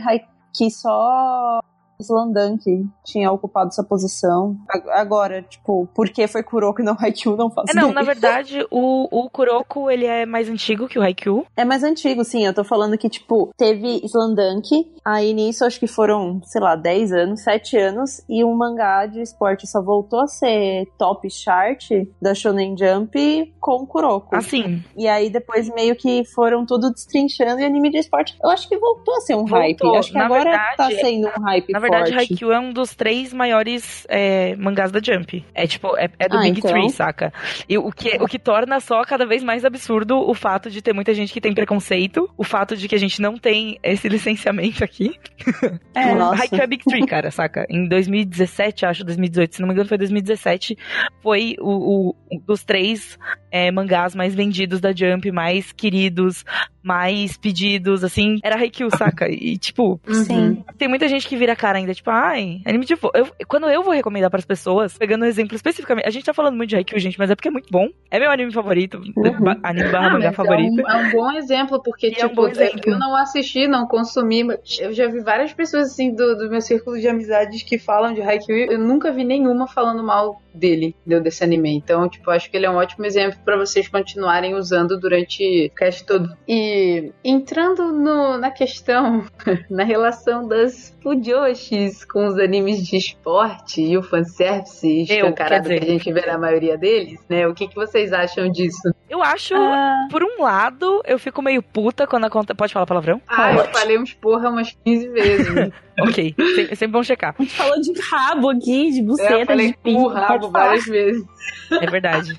S5: que só Slandunk tinha ocupado essa posição. Agora, tipo, por que foi Kuroko e não Haikyuu, não faço
S4: É, não,
S5: ideia.
S4: na verdade, o, o Kuroko, ele é mais antigo que o Haikyuu.
S5: É mais antigo, sim. Eu tô falando que, tipo, teve Slandunk, aí nisso acho que foram, sei lá, 10 anos, 7 anos, e um mangá de esporte só voltou a ser top chart da Shonen Jump com Kuroko.
S4: Assim,
S5: E aí depois meio que foram tudo destrinchando e anime de esporte. Eu acho que voltou a ser um
S4: Voltou.
S5: hype. Acho que
S4: Na
S5: agora
S4: verdade-
S5: tá sendo um hype
S4: na verdade,
S5: forte.
S4: Haikyuu é um dos três maiores é, mangás da Jump. É tipo, é, é do
S5: Ah,
S4: Big
S5: então.
S4: Three, saca? E o que, o que torna só cada vez mais absurdo o fato de ter muita gente que tem preconceito, o fato de que a gente não tem esse licenciamento aqui.
S3: É.
S5: Nossa.
S4: Haikyuu é Big Three, cara, saca? Em 2017, acho, 2018, se não me engano, foi 2017, foi o, o- um dos três é, mangás mais vendidos da Jump, mais queridos, mais pedidos, assim, era Haikyuu, saca? E, tipo,
S3: Sim.
S4: tem muita gente que vira a cara ainda, tipo, ai, anime de. Eu- Quando eu vou recomendar pras pessoas, pegando um exemplo especificamente, a gente tá falando muito de Haikyuu, gente, mas é porque é muito bom. É meu anime favorito, ba- anime barra
S1: Ah,
S4: mangá favorito.
S1: É um, é um bom exemplo, porque,
S4: E é um
S1: tipo,
S4: bom exemplo.
S1: eu não assisti, não consumi, mas eu já vi várias pessoas, assim, do, do meu círculo de amizades que falam de Haikyuu, e eu nunca vi nenhuma falando mal dele, deu desse anime. Então, tipo, acho que ele é um ótimo exemplo pra vocês continuarem usando durante o cast todo. E entrando no- na questão, na relação das fujoshis com os animes de esporte e o fanservice escancarado que a gente vê na maioria deles, né? O que, que vocês acham disso?
S4: Eu acho,
S3: Ah,
S4: por um lado, eu fico meio puta quando acontece. Pode falar palavrão?
S1: Ah, eu falei uns porra umas 15 vezes.
S4: ok, sempre, sempre bom checar.
S3: a gente falou de rabo aqui, de
S1: É,
S3: buceta,
S1: eu falei
S3: de pinto.
S1: rabo várias vezes.
S4: É verdade.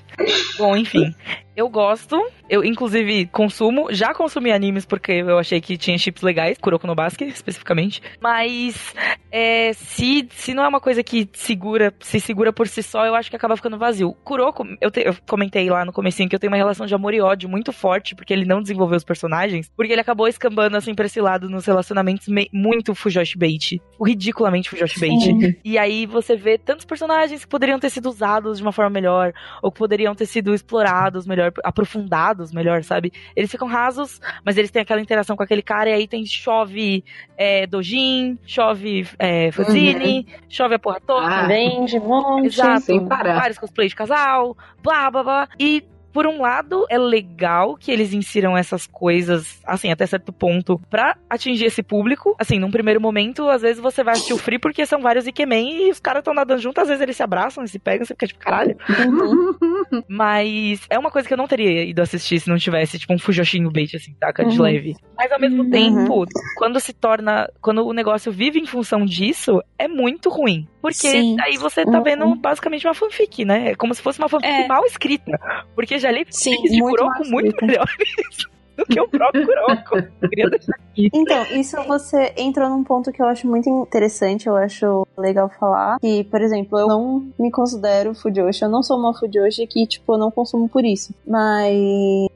S4: Bom, enfim. Eu gosto, eu inclusive consumo, já consumi animes porque eu achei que tinha chips legais, Kuroko no Basket, especificamente. Mas é, se, se não é uma coisa que segura, se segura por si só, eu acho que acaba ficando vazio. Kuroko, eu, te- eu comentei lá no comecinho que eu tenho uma relação de amor e ódio muito forte, porque ele não desenvolveu os personagens, porque ele acabou escambando assim pra esse lado nos relacionamentos me- muito Fujoshi Bait. O ridiculamente Fujoshi Bait. E aí você vê tantos personagens que poderiam ter sido usados de uma forma melhor, ou que poderiam ter sido explorados melhor melhor, aprofundados, melhor, sabe? Eles ficam rasos, mas eles têm aquela interação com aquele cara, e aí tem chove é, Dojin, chove é, Fuzine, chove a porra toda.
S1: Ah.
S2: Vende um monte.
S4: Exato.
S1: sem parar.
S4: Vários cosplays de casal, blá blá blá. E por um lado, é legal que eles insiram essas coisas, assim, até certo ponto, pra atingir esse público. Assim, num primeiro momento, às vezes você vai assistir o Free porque são vários Ikemen e os caras estão nadando junto, às vezes eles se abraçam e se pegam, você fica tipo, caralho. Mas é uma coisa que eu não teria ido assistir se não tivesse, tipo, um Fujoshinho Bait, assim, taca de
S5: Uhum.
S4: leve. Mas ao mesmo
S3: Uhum.
S4: tempo, quando se torna. Quando o negócio vive em função disso, é muito ruim. Porque
S3: Sim.
S4: aí você tá
S5: Uhum.
S4: vendo basicamente uma fanfic, né? É como se fosse uma fanfic
S3: É.
S4: mal escrita. Porque já li
S3: Sim,
S4: de
S5: muito
S4: Kuroko muito melhores do que o próprio Kuroko.
S5: Então, isso você entrou num ponto que eu acho muito interessante, eu acho legal falar. Que, por exemplo, eu não me considero Fujoshi, eu não sou uma Fujoshi que, tipo, eu não consumo por isso. Mas.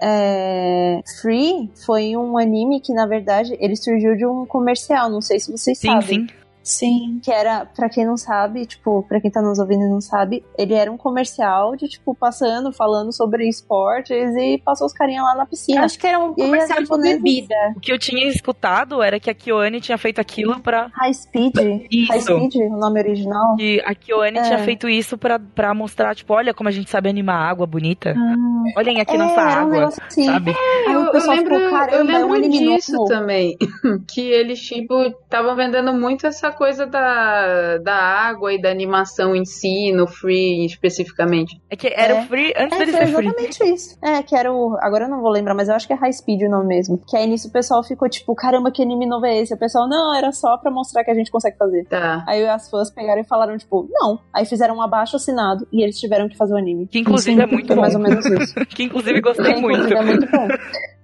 S5: É, Free foi um anime que, na verdade, ele surgiu de um comercial, não sei se vocês
S4: Sim,
S5: sabem.
S4: sim.
S3: Sim.
S5: Que era, pra quem não sabe, tipo, pra quem tá nos ouvindo e não sabe, ele era um comercial de, tipo, passando, falando sobre esportes e passou os carinha lá na piscina.
S3: Acho que era um
S5: E
S3: comercial de bebida.
S4: O que eu tinha escutado era que a Kyoane tinha feito aquilo pra.
S5: High Speed? High
S4: Isso.
S5: Speed, o nome original?
S4: Que a Kyoane
S5: É.
S4: tinha feito isso pra, pra mostrar, tipo, olha como a gente sabe animar água bonita. Olhem aqui
S5: é,
S4: nossa
S5: era um
S4: água.
S5: negócio assim.
S4: Sabe?
S5: Aí
S1: Eu,
S5: o
S1: eu
S5: pessoal
S1: lembro,
S5: ficou, caramba,
S1: eu
S5: é um
S1: lembro
S5: anime
S1: disso também. Que eles, tipo, estavam vendendo muito essa coisa da, da água e da animação em si, no Free especificamente.
S4: É que era
S5: É.
S4: o free antes
S5: É,
S4: dele ser free.
S5: exatamente isso. É, que era o. Agora eu não vou lembrar, mas eu acho que é High Speed o nome mesmo. Que aí nisso o pessoal ficou tipo, caramba, que anime novo é esse? O pessoal, não, era só pra mostrar que a gente consegue fazer.
S1: Tá.
S5: Aí as fãs pegaram e falaram, tipo, não. Aí fizeram um abaixo assinado e eles tiveram que fazer o anime.
S4: Que inclusive é muito
S5: Foi
S4: bom.
S5: mais ou menos isso.
S4: Que inclusive gostei
S5: É,
S4: muito.
S5: inclusive, É muito bom.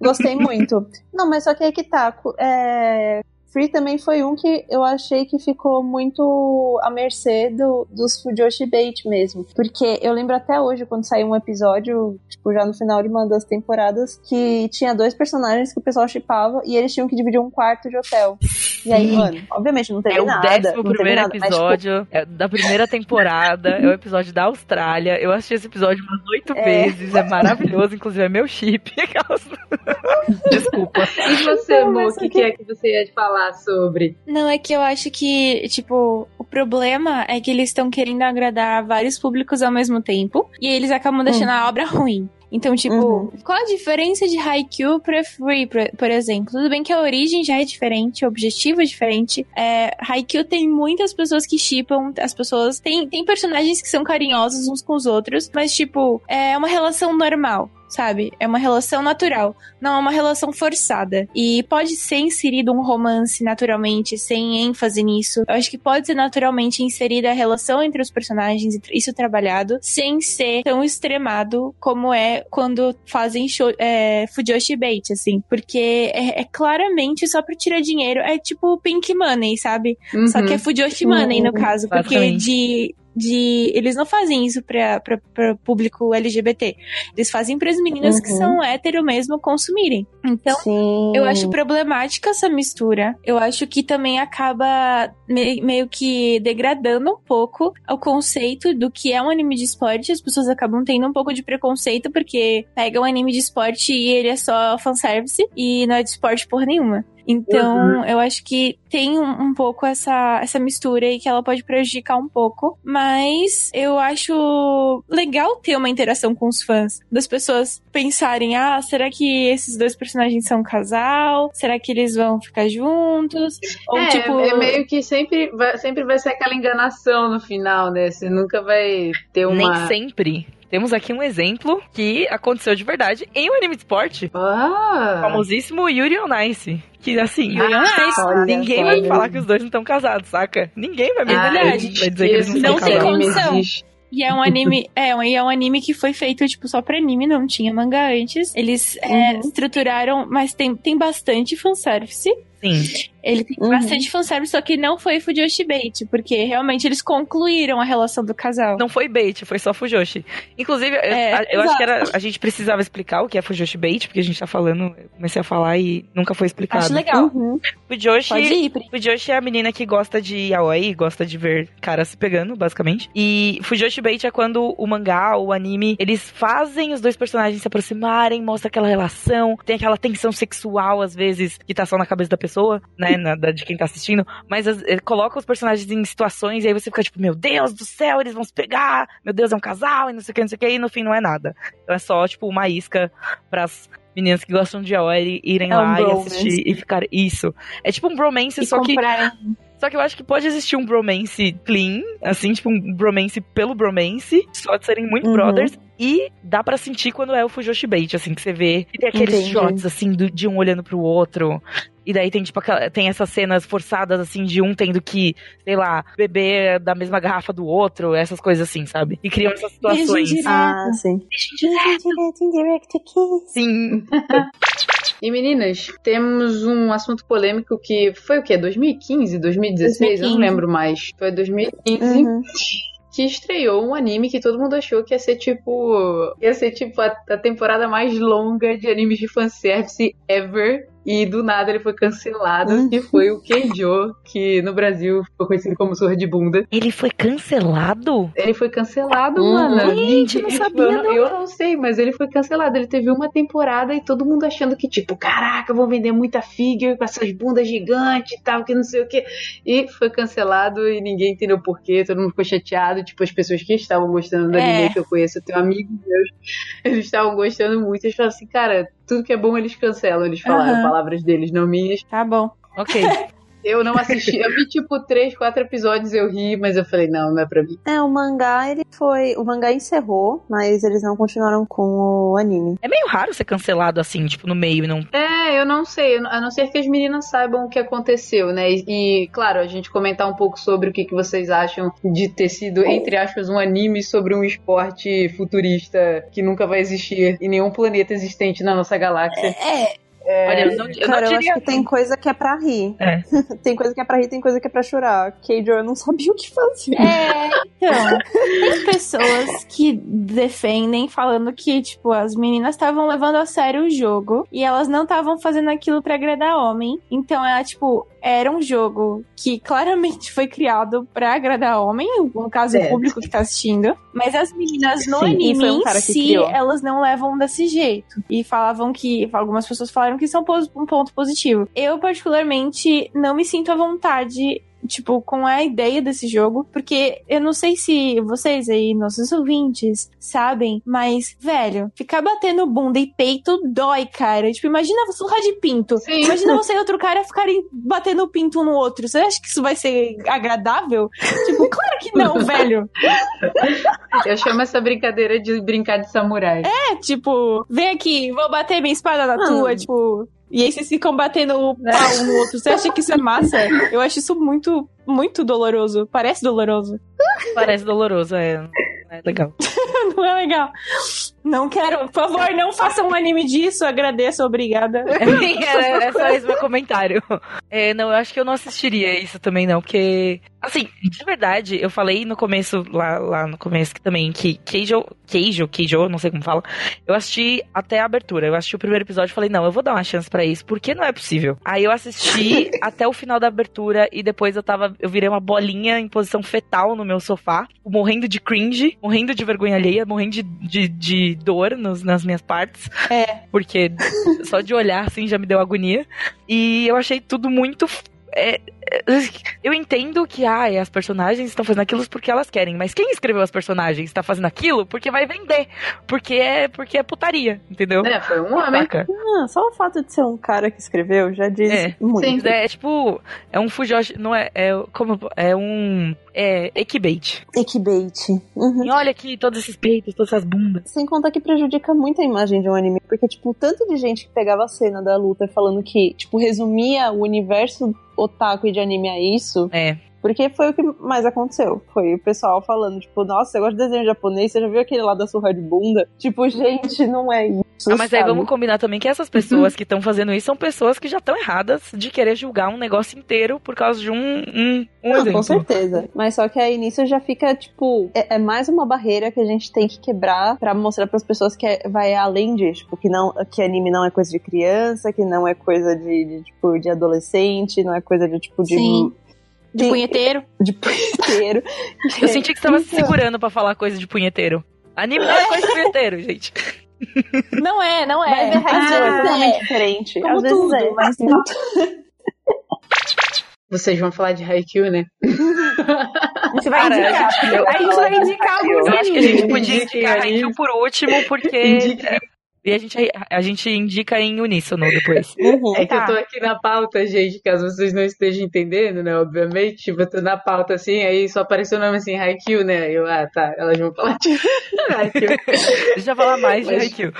S5: Gostei muito. Não, mas só que aí que tá. É... Free também foi um que eu achei que ficou muito à mercê do, dos Fujoshi Bait mesmo. Porque eu lembro até hoje, quando saiu um episódio, tipo, já no final de uma das temporadas, que tinha dois personagens que o pessoal chipava e eles tinham que dividir um quarto de hotel. E aí,
S4: Sim.
S5: mano, obviamente não teve
S4: É o
S5: nada.
S4: décimo
S5: não teve
S4: primeiro
S5: nada, mas, tipo,
S4: episódio é da primeira temporada. é o episódio da Austrália. Eu assisti esse episódio umas oito
S5: É.
S4: vezes. É maravilhoso. Inclusive, é meu chip. Aquelas- Desculpa.
S1: E você, Mo, o que,
S5: o que-
S1: que é que você ia falar sobre?
S3: Não, é que eu acho que, tipo, o problema é que eles estão querendo agradar vários públicos ao mesmo tempo e eles acabam deixando a obra ruim. Então, tipo,
S5: Uhum.
S3: qual a diferença de Haikyuu pra Free, por, por exemplo? Tudo bem que a origem já é diferente, o objetivo é diferente. É, Haikyuu tem muitas pessoas que chipam, as pessoas... Tem, tem personagens que são carinhosos uns com os outros, mas, tipo, é uma relação normal. Sabe? É uma relação natural, não é uma relação forçada. E pode ser inserido um romance naturalmente, sem ênfase nisso. Eu acho que pode ser naturalmente inserida a relação entre os personagens, isso trabalhado, sem ser tão extremado como é quando fazem show, é, Fujoshi Bait, assim. Porque é, é claramente só pra tirar dinheiro. É tipo Pink Money, sabe? Só
S1: Uhum.
S3: que é Fujoshi Money, no caso. Porque de. De, eles não fazem isso pra público LGBT. Eles fazem para as meninas que
S5: Uhum.
S3: são hétero mesmo consumirem. Então,
S5: Sim.
S3: eu acho problemática essa mistura. Eu acho que também acaba me- meio que degradando um pouco o conceito do que é um anime de esporte. As pessoas acabam tendo um pouco de preconceito porque pega um anime de esporte e ele é só fanservice e não é de esporte por nenhuma. Então, eu acho que tem um, um pouco essa, essa mistura aí que ela pode prejudicar um pouco. Mas eu acho legal ter uma interação com os fãs. Das pessoas pensarem, ah, será que esses dois personagens são um casal? Será que eles vão ficar juntos? Ou
S1: é,
S3: tipo.
S1: é meio que sempre vai, sempre vai ser aquela enganação no final, né? Você nunca vai ter uma.
S4: Nem sempre. Temos aqui um exemplo que aconteceu de verdade em um anime de esporte. O
S1: Ah!
S4: famosíssimo Yuri on Ice. Que assim,
S3: Yuri on Ice.
S5: Olha
S4: ninguém vai falar que os dois não estão casados, saca? Ninguém vai me
S1: Ah,
S4: vai
S3: verdade.
S4: dizer que eles não
S3: Não tem condição. E é um anime, é, um- e é um anime que foi feito, tipo, só pra anime, não tinha mangá antes. Eles é,
S5: Uhum.
S3: estruturaram, mas tem, tem bastante fanservice.
S4: Sim.
S3: Ele tem
S5: Uhum.
S3: bastante fanservice, só que não foi Fujoshi Bait, porque realmente eles concluíram a relação do casal.
S4: Não foi bait, foi só Fujoshi. Inclusive, eu-
S3: É,
S4: a- eu, acho que era, a gente precisava explicar o que é Fujoshi bait, porque a gente tá falando, eu comecei a falar e nunca foi explicado.
S3: Acho legal.
S5: Uhum.
S4: Fujoshi,
S3: Pode ir, Pri.
S4: Fujoshi é a menina que gosta de yaoi, gosta de ver caras se pegando, basicamente. E Fujoshi Bait é quando o mangá ou o anime, eles fazem os dois personagens se aproximarem, mostra aquela relação, tem aquela tensão sexual, às vezes, que tá só na cabeça da pessoa, né, na- da- de quem tá assistindo, mas as- ele coloca os personagens em situações e aí você fica tipo, meu Deus do céu, eles vão se pegar, meu Deus, é um casal, e não sei o que, não sei o que, e no fim não é nada. Então é só, tipo, uma isca pras meninas que gostam de yaoi irem
S5: É um
S4: lá e assistir e ficar... Isso. É tipo um bromance,
S3: E
S4: só que... Só que eu acho que pode existir um bromance clean, assim, tipo um bromance pelo bromance, só de serem muito
S5: Uhum.
S4: brothers. E dá pra sentir quando é o Fujoshi Bait, assim, que você vê. E tem aqueles
S5: Entendi.
S4: shots, assim, do- de um olhando pro outro. E daí tem, tipo, tem essas cenas forçadas, assim, de um tendo que, sei lá, beber da mesma garrafa do outro, essas coisas assim, sabe? E criam essas situações.
S3: direto.
S5: Ah, sim.
S4: Sim.
S1: E meninas, temos um assunto polêmico que foi o quê? 2015, 2016? Eu não
S3: 2015.
S1: lembro mais. Foi 2015.
S5: Uhum.
S1: Que estreou um anime que todo mundo achou que ia ser tipo. ia ser tipo a, a temporada mais longa de animes de fanservice ever. E do nada ele foi cancelado,
S5: Hum.
S1: que foi o Keijo, que no Brasil ficou conhecido como Surra de Bunda.
S4: Ele foi cancelado?
S1: Ele foi cancelado,
S5: Uhum.
S1: mano.
S4: Gente, não
S1: Ele
S4: sabia,
S1: foi-
S4: não.
S1: Eu não sei, mas ele foi cancelado. Ele teve uma temporada e todo mundo achando que, tipo, caraca, vão vender muita figure com essas bundas gigantes e tal, que não sei o que. E foi cancelado e ninguém entendeu porquê. Todo mundo ficou chateado. Tipo, as pessoas que estavam gostando do
S3: É.
S1: anime que eu conheço, eu tenho amigos meus, eles estavam gostando muito. Eles falaram assim, cara, tudo que é bom eles cancelam. Eles falaram
S3: Aham.
S1: palavras deles, não minhas.
S3: Tá bom.
S4: Ok.
S1: Eu não assisti. Eu vi, tipo, três, quatro episódios, eu ri, mas eu falei, não, não é pra mim.
S5: É, o mangá, ele foi. O mangá encerrou, mas eles não continuaram com o anime.
S4: É meio raro ser cancelado assim, tipo, no meio e não.
S1: É, eu não sei, a não ser que as meninas saibam o que aconteceu, né? E, claro, a gente comentar um pouco sobre o que, que vocês acham de ter sido, entre aspas, um anime sobre um esporte futurista que nunca vai existir em nenhum planeta existente na nossa galáxia.
S3: É,
S4: Olha, eu não, eu
S5: Cara,
S4: não
S5: eu acho que tem coisa que é pra rir.
S4: É.
S5: tem coisa que é pra rir, tem coisa que é pra chorar. Keijo, eu não sabia o que fazer.
S3: É, então, tem pessoas que defendem falando que, tipo, as meninas estavam levando a sério o jogo e elas não estavam fazendo aquilo pra agradar homem. Então, ela, tipo, era um jogo que claramente foi criado pra agradar homem, no caso,
S1: É.
S3: o público que tá assistindo. Mas as meninas no
S5: Sim,
S3: anime
S5: um
S3: em si,
S5: criou.
S3: elas não levam desse jeito. E falavam que, algumas pessoas falaram que isso é um ponto positivo. Eu, particularmente, não me sinto à vontade tipo, com a ideia desse jogo, porque eu não sei se vocês aí, nossos ouvintes, sabem, mas, velho, ficar batendo bunda e peito dói, cara. Tipo, imagina surra de pinto.
S1: Sim.
S3: Imagina você e outro cara ficarem batendo pinto um no outro. Você acha que isso vai ser agradável? Tipo, claro que não, velho.
S1: Eu chamo essa brincadeira de brincar de samurai.
S3: É, tipo, vem aqui, vou bater minha espada na tua, tipo. E aí vocês ficam batendo o pau um no outro. Você acha que isso é massa? Eu acho isso muito, muito doloroso. Parece doloroso.
S4: Parece doloroso, é. É legal.
S3: Não é legal. Não quero. Por favor, não façam um anime disso. Agradeço, obrigada.
S4: É, é só esse meu comentário. É, não, eu acho que eu não assistiria isso também, não, porque. Assim, de verdade, eu falei no começo, lá, lá no começo que também, que Keijo, Keijo, Keijo, não sei como fala, eu assisti até a abertura. Eu assisti o primeiro episódio e falei, não, eu vou dar uma chance pra isso, porque não é possível. Aí eu assisti até o final da abertura e depois eu tava. Eu virei uma bolinha em posição fetal no meu sofá, morrendo de cringe, morrendo de vergonha alheia, morrendo de, de, de dor nos, nas minhas partes.
S3: É.
S4: Porque só de olhar assim já me deu agonia. E eu achei tudo muito. É, é, eu entendo que ah, as personagens estão fazendo aquilo porque elas querem, mas quem escreveu as personagens está fazendo aquilo porque vai vender, porque é porque é putaria, entendeu?
S1: É, foi um homem.
S5: Ah, só o fato de ser um cara que escreveu já diz
S4: É.
S5: muito.
S1: Sim.
S4: É tipo, é um fujoshi, não é, é como é um é equibait.
S5: Equibait. Uhum.
S4: E olha aqui todos esses peitos, todas essas bundas.
S5: Sem contar que prejudica muito a imagem de um anime, porque, tipo, o tanto de gente que pegava a cena da luta falando que, tipo, resumia o universo otaku e de anime a isso,
S4: É.
S5: Porque foi o que mais aconteceu. Foi o pessoal falando, tipo, nossa, você gosta de desenho japonês? Você já viu aquele lá da surra de bunda? Tipo, gente, não é isso.
S4: Ah, mas aí
S5: sabe?
S4: vamos combinar também que essas pessoas que estão fazendo isso são pessoas que já estão erradas de querer julgar um negócio inteiro por causa de um, um, um
S5: Não,
S4: exemplo.
S5: com certeza. Mas só que aí nisso já fica, tipo, é, é mais uma barreira que a gente tem que quebrar pra mostrar pras pessoas que é- vai além disso. Tipo, que, não, que anime não é coisa de criança, que não é coisa de, de, tipo, de adolescente, não é coisa de, tipo, de.
S3: Sim. De punheteiro.
S5: De punheteiro.
S4: Eu senti que você tava se segurando pra falar coisa de punheteiro. Anime não é coisa de punheteiro, gente.
S3: Não é, não
S5: Mas
S3: é.
S5: é,
S3: Às
S5: é
S3: vezes
S5: totalmente
S3: é.
S5: diferente.
S3: Como
S5: Às vezes
S3: tudo,
S5: é.
S3: mas
S5: não.
S1: Vocês vão falar de Haikyuu, né?
S3: A gente vai
S4: Cara,
S3: indicar.
S4: a gente- eu-
S3: A gente vai indicar alguns
S4: Eu acho que a gente podia indicar. Haikyuu por último, porque...
S1: Indiquem.
S4: E a gente, a gente indica em uníssono depois.
S5: Uhum.
S1: É que eu
S3: Tá.
S1: tô aqui na pauta, gente, caso vocês não estejam entendendo, né? Obviamente, tipo, eu tô na pauta assim, aí só apareceu o nome assim, Haikyuu, né? Eu, ah, tá, elas vão falar de Haikyuu.
S4: Deixa eu falar mais de
S1: Mas-
S4: Haikyuu.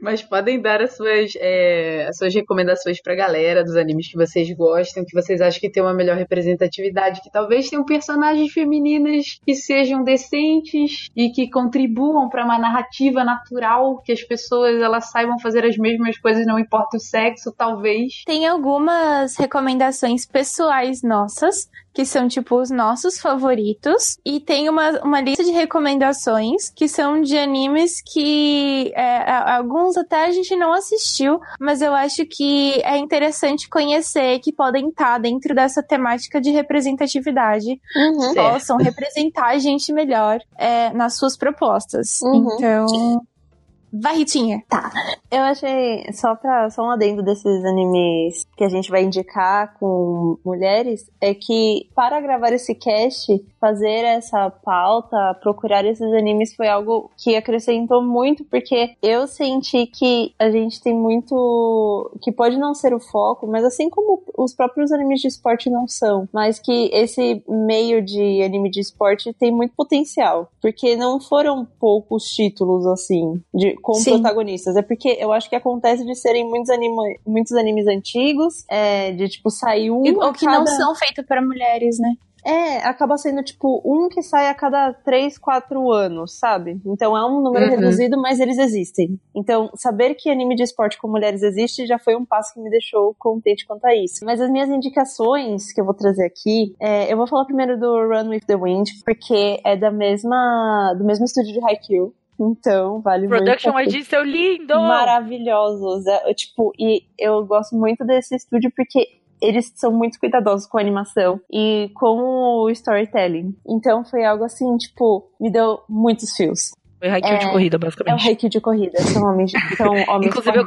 S1: Mas podem dar as suas, é, as suas recomendações pra galera dos animes que vocês gostam, que vocês acham que tem uma melhor representatividade, que talvez tenham personagens femininas que sejam decentes e que contribuam pra uma narrativa natural, que as pessoas elas saibam fazer as mesmas coisas, não importa o sexo, talvez.
S3: Tem algumas recomendações pessoais nossas, que são tipo os nossos favoritos. E tem uma, uma lista de recomendações que são de animes que é, alguns até a gente não assistiu, mas eu acho que é interessante conhecer que podem estar dentro dessa temática de representatividade.
S5: Uhum.
S3: Possam representar a gente melhor é, nas suas propostas.
S5: Uhum.
S3: Então. Vai, Ritinha.
S5: Eu achei, só pra só um adendo desses animes que a gente vai indicar com mulheres, é que para gravar esse cast, fazer essa pauta, procurar esses animes foi algo que acrescentou muito, porque eu senti que a gente tem muito. que pode não ser o foco, mas assim como os próprios animes de esporte não são, mas que esse meio de anime de esporte tem muito potencial, porque não foram poucos títulos assim, de, com
S3: Sim.
S5: protagonistas. É porque eu acho que acontece de serem muitos, anima, muitos animes antigos, é, de tipo sair um.
S3: Ou que não
S5: cada-
S3: são feitos para mulheres, né?
S5: É, acaba sendo tipo um que sai a cada 3, 4 anos, sabe? Então é um número
S1: Uhum.
S5: reduzido, mas eles existem. Então, saber que anime de esporte com mulheres existe já foi um passo que me deixou contente quanto a isso. Mas as minhas indicações que eu vou trazer aqui, é, eu vou falar primeiro do Run with the Wind, porque é da mesma do mesmo estúdio de Haikyuu. Então, vale
S4: Production
S5: muito.
S4: ID, seu lindo!
S5: maravilhosos. É, eu, tipo, e eu gosto muito desse estúdio porque eles são muito cuidadosos com a animação e com o storytelling. Então foi algo assim, tipo, me deu muitos fios.
S4: Foi Haikyuu de
S5: É-
S4: corrida,
S5: É o
S4: basicamente.
S5: Haikyuu de corrida, são homens, são homens
S4: Inclusive. Eu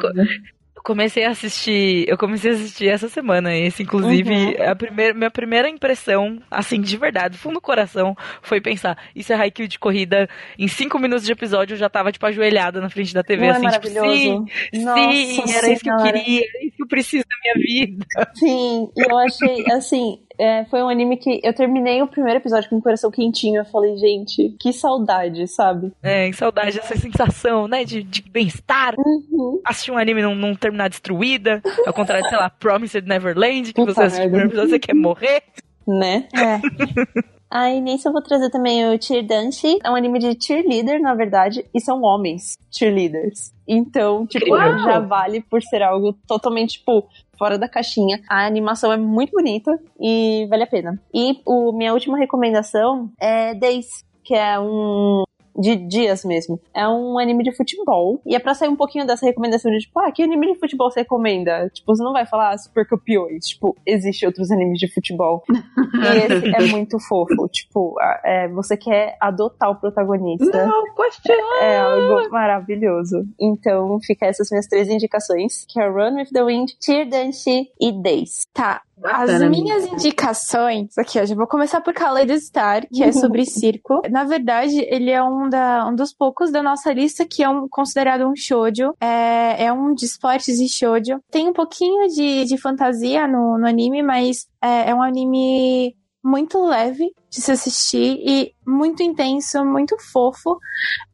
S4: comecei a assistir, eu comecei a assistir essa semana esse, inclusive,
S5: Uhum.
S4: a primeira, minha primeira impressão, assim, de verdade, fundo do coração, foi pensar, isso é Haikyuu de corrida, em cinco minutos de episódio eu já tava, tipo, ajoelhada na frente da TV,
S5: Não é
S4: assim, tipo,
S5: maravilhoso?
S4: sim,
S5: Nossa
S4: sim, era isso que eu
S5: Senhora.
S4: queria, era isso que eu preciso da minha vida.
S5: Sim, eu achei, assim, é, foi um anime que eu terminei o primeiro episódio com o coração quentinho. Eu falei, gente, que saudade, sabe?
S4: É, em saudade dessa sensação, né, de, de bem-estar,
S5: Uhum.
S4: assistir um anime não, não terminar destruída, ao contrário de, sei lá, Promised Neverland, que
S5: Puta
S4: você assiste o primeiro episódio e você quer morrer.
S5: Né?
S3: É.
S5: Aí nisso eu vou trazer também o Cheer Dance. É um anime de cheerleader, na verdade, e são homens cheerleaders. Então, tipo,
S1: Uau!
S5: já vale por ser algo totalmente, tipo, fora da caixinha. A animação é muito bonita e vale a pena. E o minha última recomendação é Days, que é um de dias mesmo. É um anime de futebol. E é pra sair um pouquinho dessa recomendação de, tipo, ah, que anime de futebol você recomenda? Tipo, você não vai falar ah, super campeões. Tipo, existem outros animes de futebol. E esse é muito fofo. Tipo, é, você quer adotar o protagonista.
S1: Não, question.
S5: É algo maravilhoso. Então, fica essas minhas três indicações, que é Run with the Wind, Cheer Dance e Days.
S3: Tá. As minhas indicações, aqui, ó, já vou começar por Kaleid Star, que é sobre circo. Na verdade, ele é um, da, um dos poucos da nossa lista que é um, considerado um shoujo. É, é um de esportes e shoujo. Tem um pouquinho de, de fantasia no, no anime, mas é, é um anime muito leve de se assistir e muito intenso, muito fofo.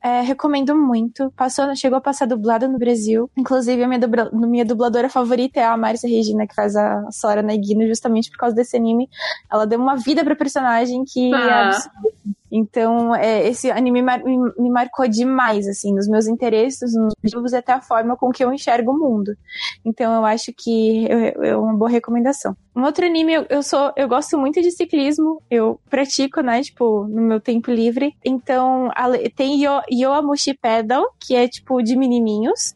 S3: É, recomendo muito. Passou, chegou a passar dublado no Brasil. Inclusive, a minha, dubla, minha dubladora favorita é a Márcia Regina, que faz a Sora Naguino, justamente por causa desse anime. Ela deu uma vida pra personagem que é
S1: Ah.
S3: é absurda. Então, é, esse anime mar- me, marcou demais, assim, nos meus interesses, nos objetivos e até a forma com que eu enxergo o mundo. Então, eu acho que é uma boa recomendação. Um outro anime, eu, eu sou, eu gosto muito de ciclismo, eu pratico, né, tipo, no meu tempo livre. Então, ale- tem Yo, Yoamushi Pedal, que é, tipo, de menininhos.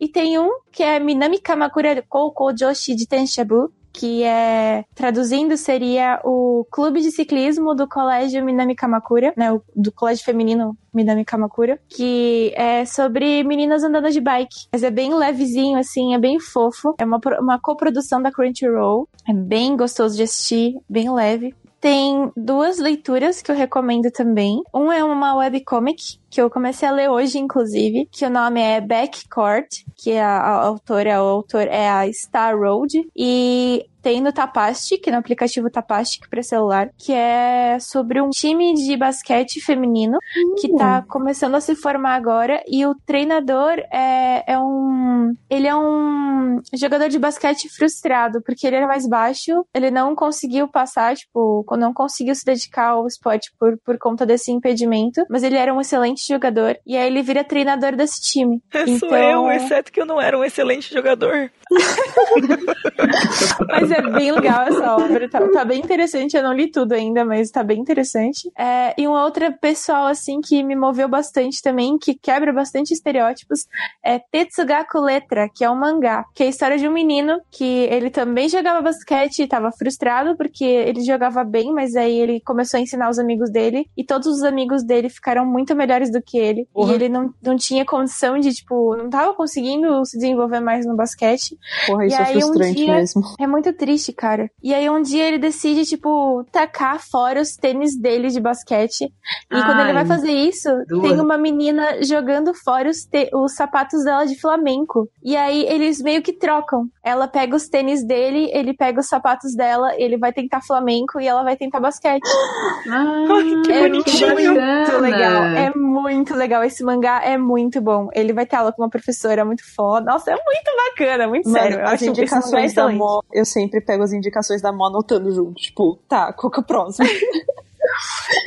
S3: E tem um que é Minami Kamakura Koukou Joshi de Tenshabu, que é, traduzindo, seria o clube de ciclismo do colégio Minami Kamakura, né, do colégio feminino Minami Kamakura, que é sobre meninas andando de bike. Mas é bem levezinho, assim, é bem fofo. É uma, uma coprodução da Crunchyroll. É bem gostoso de assistir, bem leve. Tem duas leituras que eu recomendo também. Um é uma webcomic, que eu comecei a ler hoje, inclusive, que o nome é Backcourt, que a, a autora, o autor é a Star Road. E tem no Tapastic, é no aplicativo Tapastic para celular, que é sobre um time de basquete feminino que tá começando a se formar agora e o treinador é, é um ele é um jogador de basquete frustrado porque ele era mais baixo, ele não conseguiu passar, tipo, não conseguiu se dedicar ao esporte por, por conta desse impedimento, mas ele era um excelente jogador e aí ele vira treinador desse time.
S4: Sou
S3: Então-
S4: eu, exceto que eu não era um excelente jogador.
S3: Mas é bem legal essa obra, tá, tá bem interessante. Eu não li tudo ainda, mas tá bem interessante. É, e uma outra pessoal, assim, que me moveu bastante também, que quebra bastante estereótipos, é Tetsugaku Letra, que é um mangá, que é a história de um menino que ele também jogava basquete e tava frustrado porque ele jogava bem, mas aí ele começou a ensinar os amigos dele e todos os amigos dele ficaram muito melhores do que ele.
S4: Porra.
S3: E ele não, não tinha condição de, tipo, não tava conseguindo se desenvolver mais no basquete.
S5: Porra,
S3: E
S5: isso é
S3: aí, um
S5: frustrante
S3: dia-
S5: mesmo.
S3: É muito triste, cara. E aí um dia ele decide, tipo, tacar fora os tênis dele de basquete. E quando ele
S1: Ai,
S3: vai fazer isso,
S1: duas.
S3: tem uma menina jogando fora os, os sapatos dela de flamenco. E aí eles meio que trocam. Ela pega os tênis dele, ele pega os sapatos dela, ele vai tentar flamenco e ela vai tentar basquete.
S1: Ah,
S4: que
S3: é
S4: bonitinho.
S3: muito legal. É muito legal. Esse mangá é muito bom. Ele vai ter aula com uma professora muito foda. Nossa, é muito bacana, muito
S5: Mano,
S3: sério. Eu
S5: as indicações da
S3: excelente.
S5: Mo, eu sempre pego as indicações da Mo anotando junto. Tipo, tá, qual que é o próximo?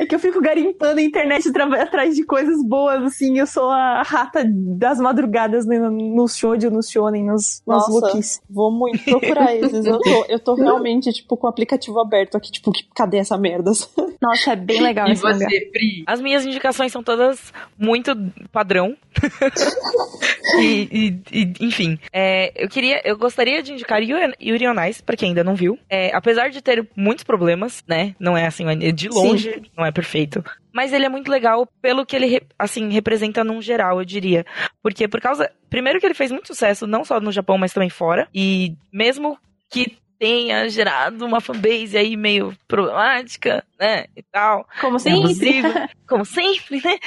S3: É que eu fico garimpando a internet atrás de coisas boas, assim. Eu sou a rata das madrugadas no, nos shoujo, nos shonen, nos, nos
S5: Nossa,
S3: looks.
S5: vou muito procurar esses. Eu tô, eu tô realmente, tipo, com o aplicativo aberto aqui, tipo, que- cadê essa merda?
S3: Nossa, é bem legal
S1: E
S3: esse
S1: você, Pri?
S4: As minhas indicações são todas muito padrão. e, e- e, enfim, é, eu queria, eu gostaria de indicar Yuri, on Ice, pra quem ainda não viu. É, apesar de ter muitos problemas, né? Não é assim, de longe, não é perfeito. Mas ele é muito legal pelo que ele, assim, representa num geral, eu diria. Porque por causa. Primeiro que ele fez muito sucesso, não só no Japão, mas também fora. E mesmo que tenha gerado uma fanbase aí meio problemática, né? E tal.
S3: Como sempre.
S4: como sempre, né?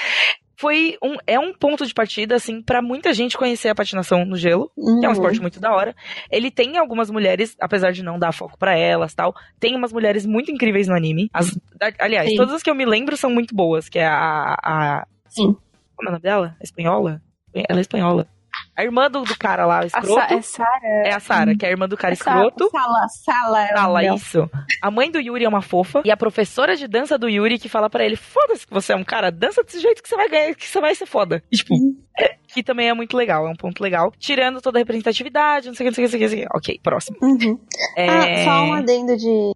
S4: Foi um, é um ponto de partida, assim, pra muita gente conhecer a patinação no gelo, que é um esporte muito da hora. Ele tem algumas mulheres, apesar de não dar foco pra elas tal, tem umas mulheres muito incríveis no anime. As, a- aliás,
S3: Sim.
S4: todas as que eu me lembro são muito boas, que é a. a
S3: Sim.
S4: Como é o nome dela? Espanhola? Ela é espanhola. A irmã do, do cara lá, o
S3: A Sa
S4: escroto.
S3: é Sara.
S4: É a Sara, que é a irmã do cara
S3: é
S4: escroto.
S3: Sala, Sala. é nome dela.
S4: isso. A mãe do Yuri é uma fofa. E a professora de dança do Yuri que fala pra ele: foda-se que você é um cara, dança desse jeito que você vai ganhar, que você vai ser foda. E, tipo, é, que também é muito legal, é um ponto legal. Tirando toda a representatividade, não sei o que, não sei o que, não sei o que. Ok, próximo.
S5: Uhum.
S4: É...
S5: Ah, só um adendo de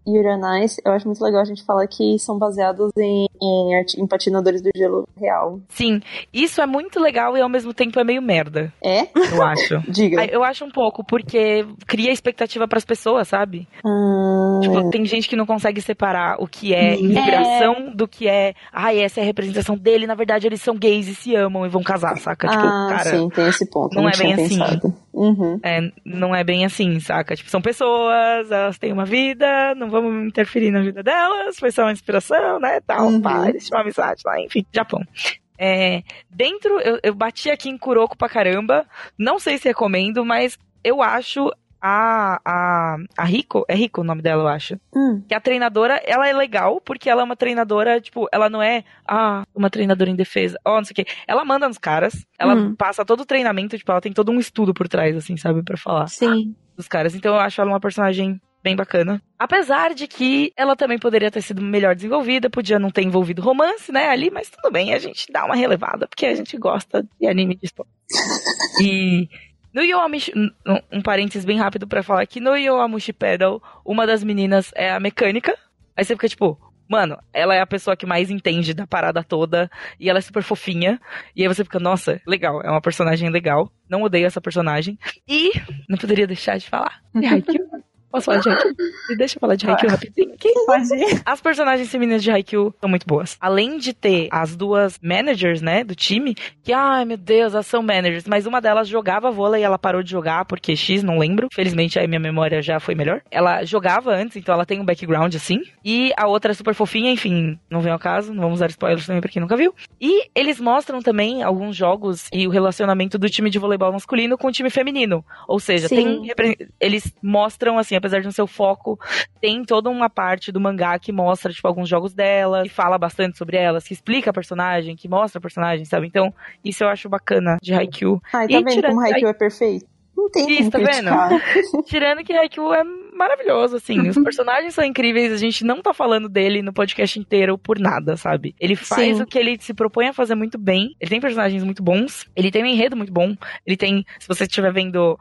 S5: Ice. Eu acho muito legal a gente falar que são baseados em, em, em patinadores do gelo real.
S4: Sim, isso é muito legal e ao mesmo tempo é meio merda,
S5: É?
S4: eu acho.
S5: Diga.
S4: Ah, Eu acho um pouco, porque cria expectativa pras pessoas, sabe?
S5: Ah,
S4: Tipo, tem gente que não consegue separar o que é inspiração do que é. Ai, essa é a representação dele. Na verdade, eles são gays e se amam e vão casar, saca? Tipo,
S5: ah,
S4: cara.
S5: sim, tem esse ponto.
S4: não
S5: não
S4: é bem assim.
S5: Uhum.
S4: É, não é bem assim, saca? Tipo, são pessoas, elas têm uma vida, não vamos interferir na vida delas, foi só uma inspiração, né? Tal,
S5: Uhum.
S4: pá, eles tinham uma amizade lá, enfim, Japão. É, dentro, eu, eu bati aqui em Kuroko pra caramba, não sei se recomendo, mas eu acho a, a, a Rico, é Rico o nome dela, eu acho.
S5: Hum.
S4: Que a treinadora, ela é legal, porque ela é uma treinadora, tipo, ela não é, ah, uma treinadora em defesa, ó, não sei o quê. Ela manda nos caras, ela
S3: Hum.
S4: passa todo o treinamento, tipo, ela tem todo um estudo por trás, assim, sabe, pra falar
S3: Sim.
S4: dos caras. Então eu acho ela uma personagem bem bacana. Apesar de que ela também poderia ter sido melhor desenvolvida, podia não ter envolvido romance, né, ali, mas tudo bem, a gente dá uma relevada, porque a gente gosta de anime de esporte. e no Yoamushi, um, parênteses bem rápido pra falar que no Yoamushi Pedal, uma das meninas é a mecânica. Aí você fica tipo, mano, ela é a pessoa que mais entende da parada toda e ela é super fofinha. E aí você fica, nossa, legal, é uma personagem legal. Não odeio essa personagem. E não poderia deixar de falar de Haikyuu. Posso falar de Haikyuu? Me deixa eu falar de Haikyuu rapidinho aqui.
S3: Pode.
S4: As personagens femininas de Haikyuu são muito boas. Além de ter as duas managers, né, do time, que, ai meu Deus, elas são managers, mas uma delas jogava vôlei e ela parou de jogar porque X, não lembro. Felizmente aí minha memória já foi melhor. Ela jogava antes, então ela tem um background assim. E a outra é super fofinha, enfim, não vem ao caso, não vamos dar spoilers também pra quem nunca viu. E eles mostram também alguns jogos e o relacionamento do time de voleibol masculino com o time feminino. Ou seja, tem eles mostram assim, apesar de não ser o foco, tem toda uma parte do mangá que mostra, tipo, alguns jogos dela, que fala bastante sobre elas, que explica a personagem, que mostra a personagem, sabe? Então, isso eu acho bacana de Haikyuu.
S5: Ai, tá
S4: E
S5: vendo
S4: tirando
S5: como Haikyuu é perfeito? Não tem
S4: Isso, tá vendo? Tirando que Haikyuu é maravilhoso, assim. Os personagens são incríveis, a gente não tá falando dele no podcast inteiro por nada, sabe? Ele faz
S3: Sim.
S4: o que ele se propõe a fazer muito bem. Ele tem personagens muito bons, ele tem um enredo muito bom. Ele tem, se você estiver vendo,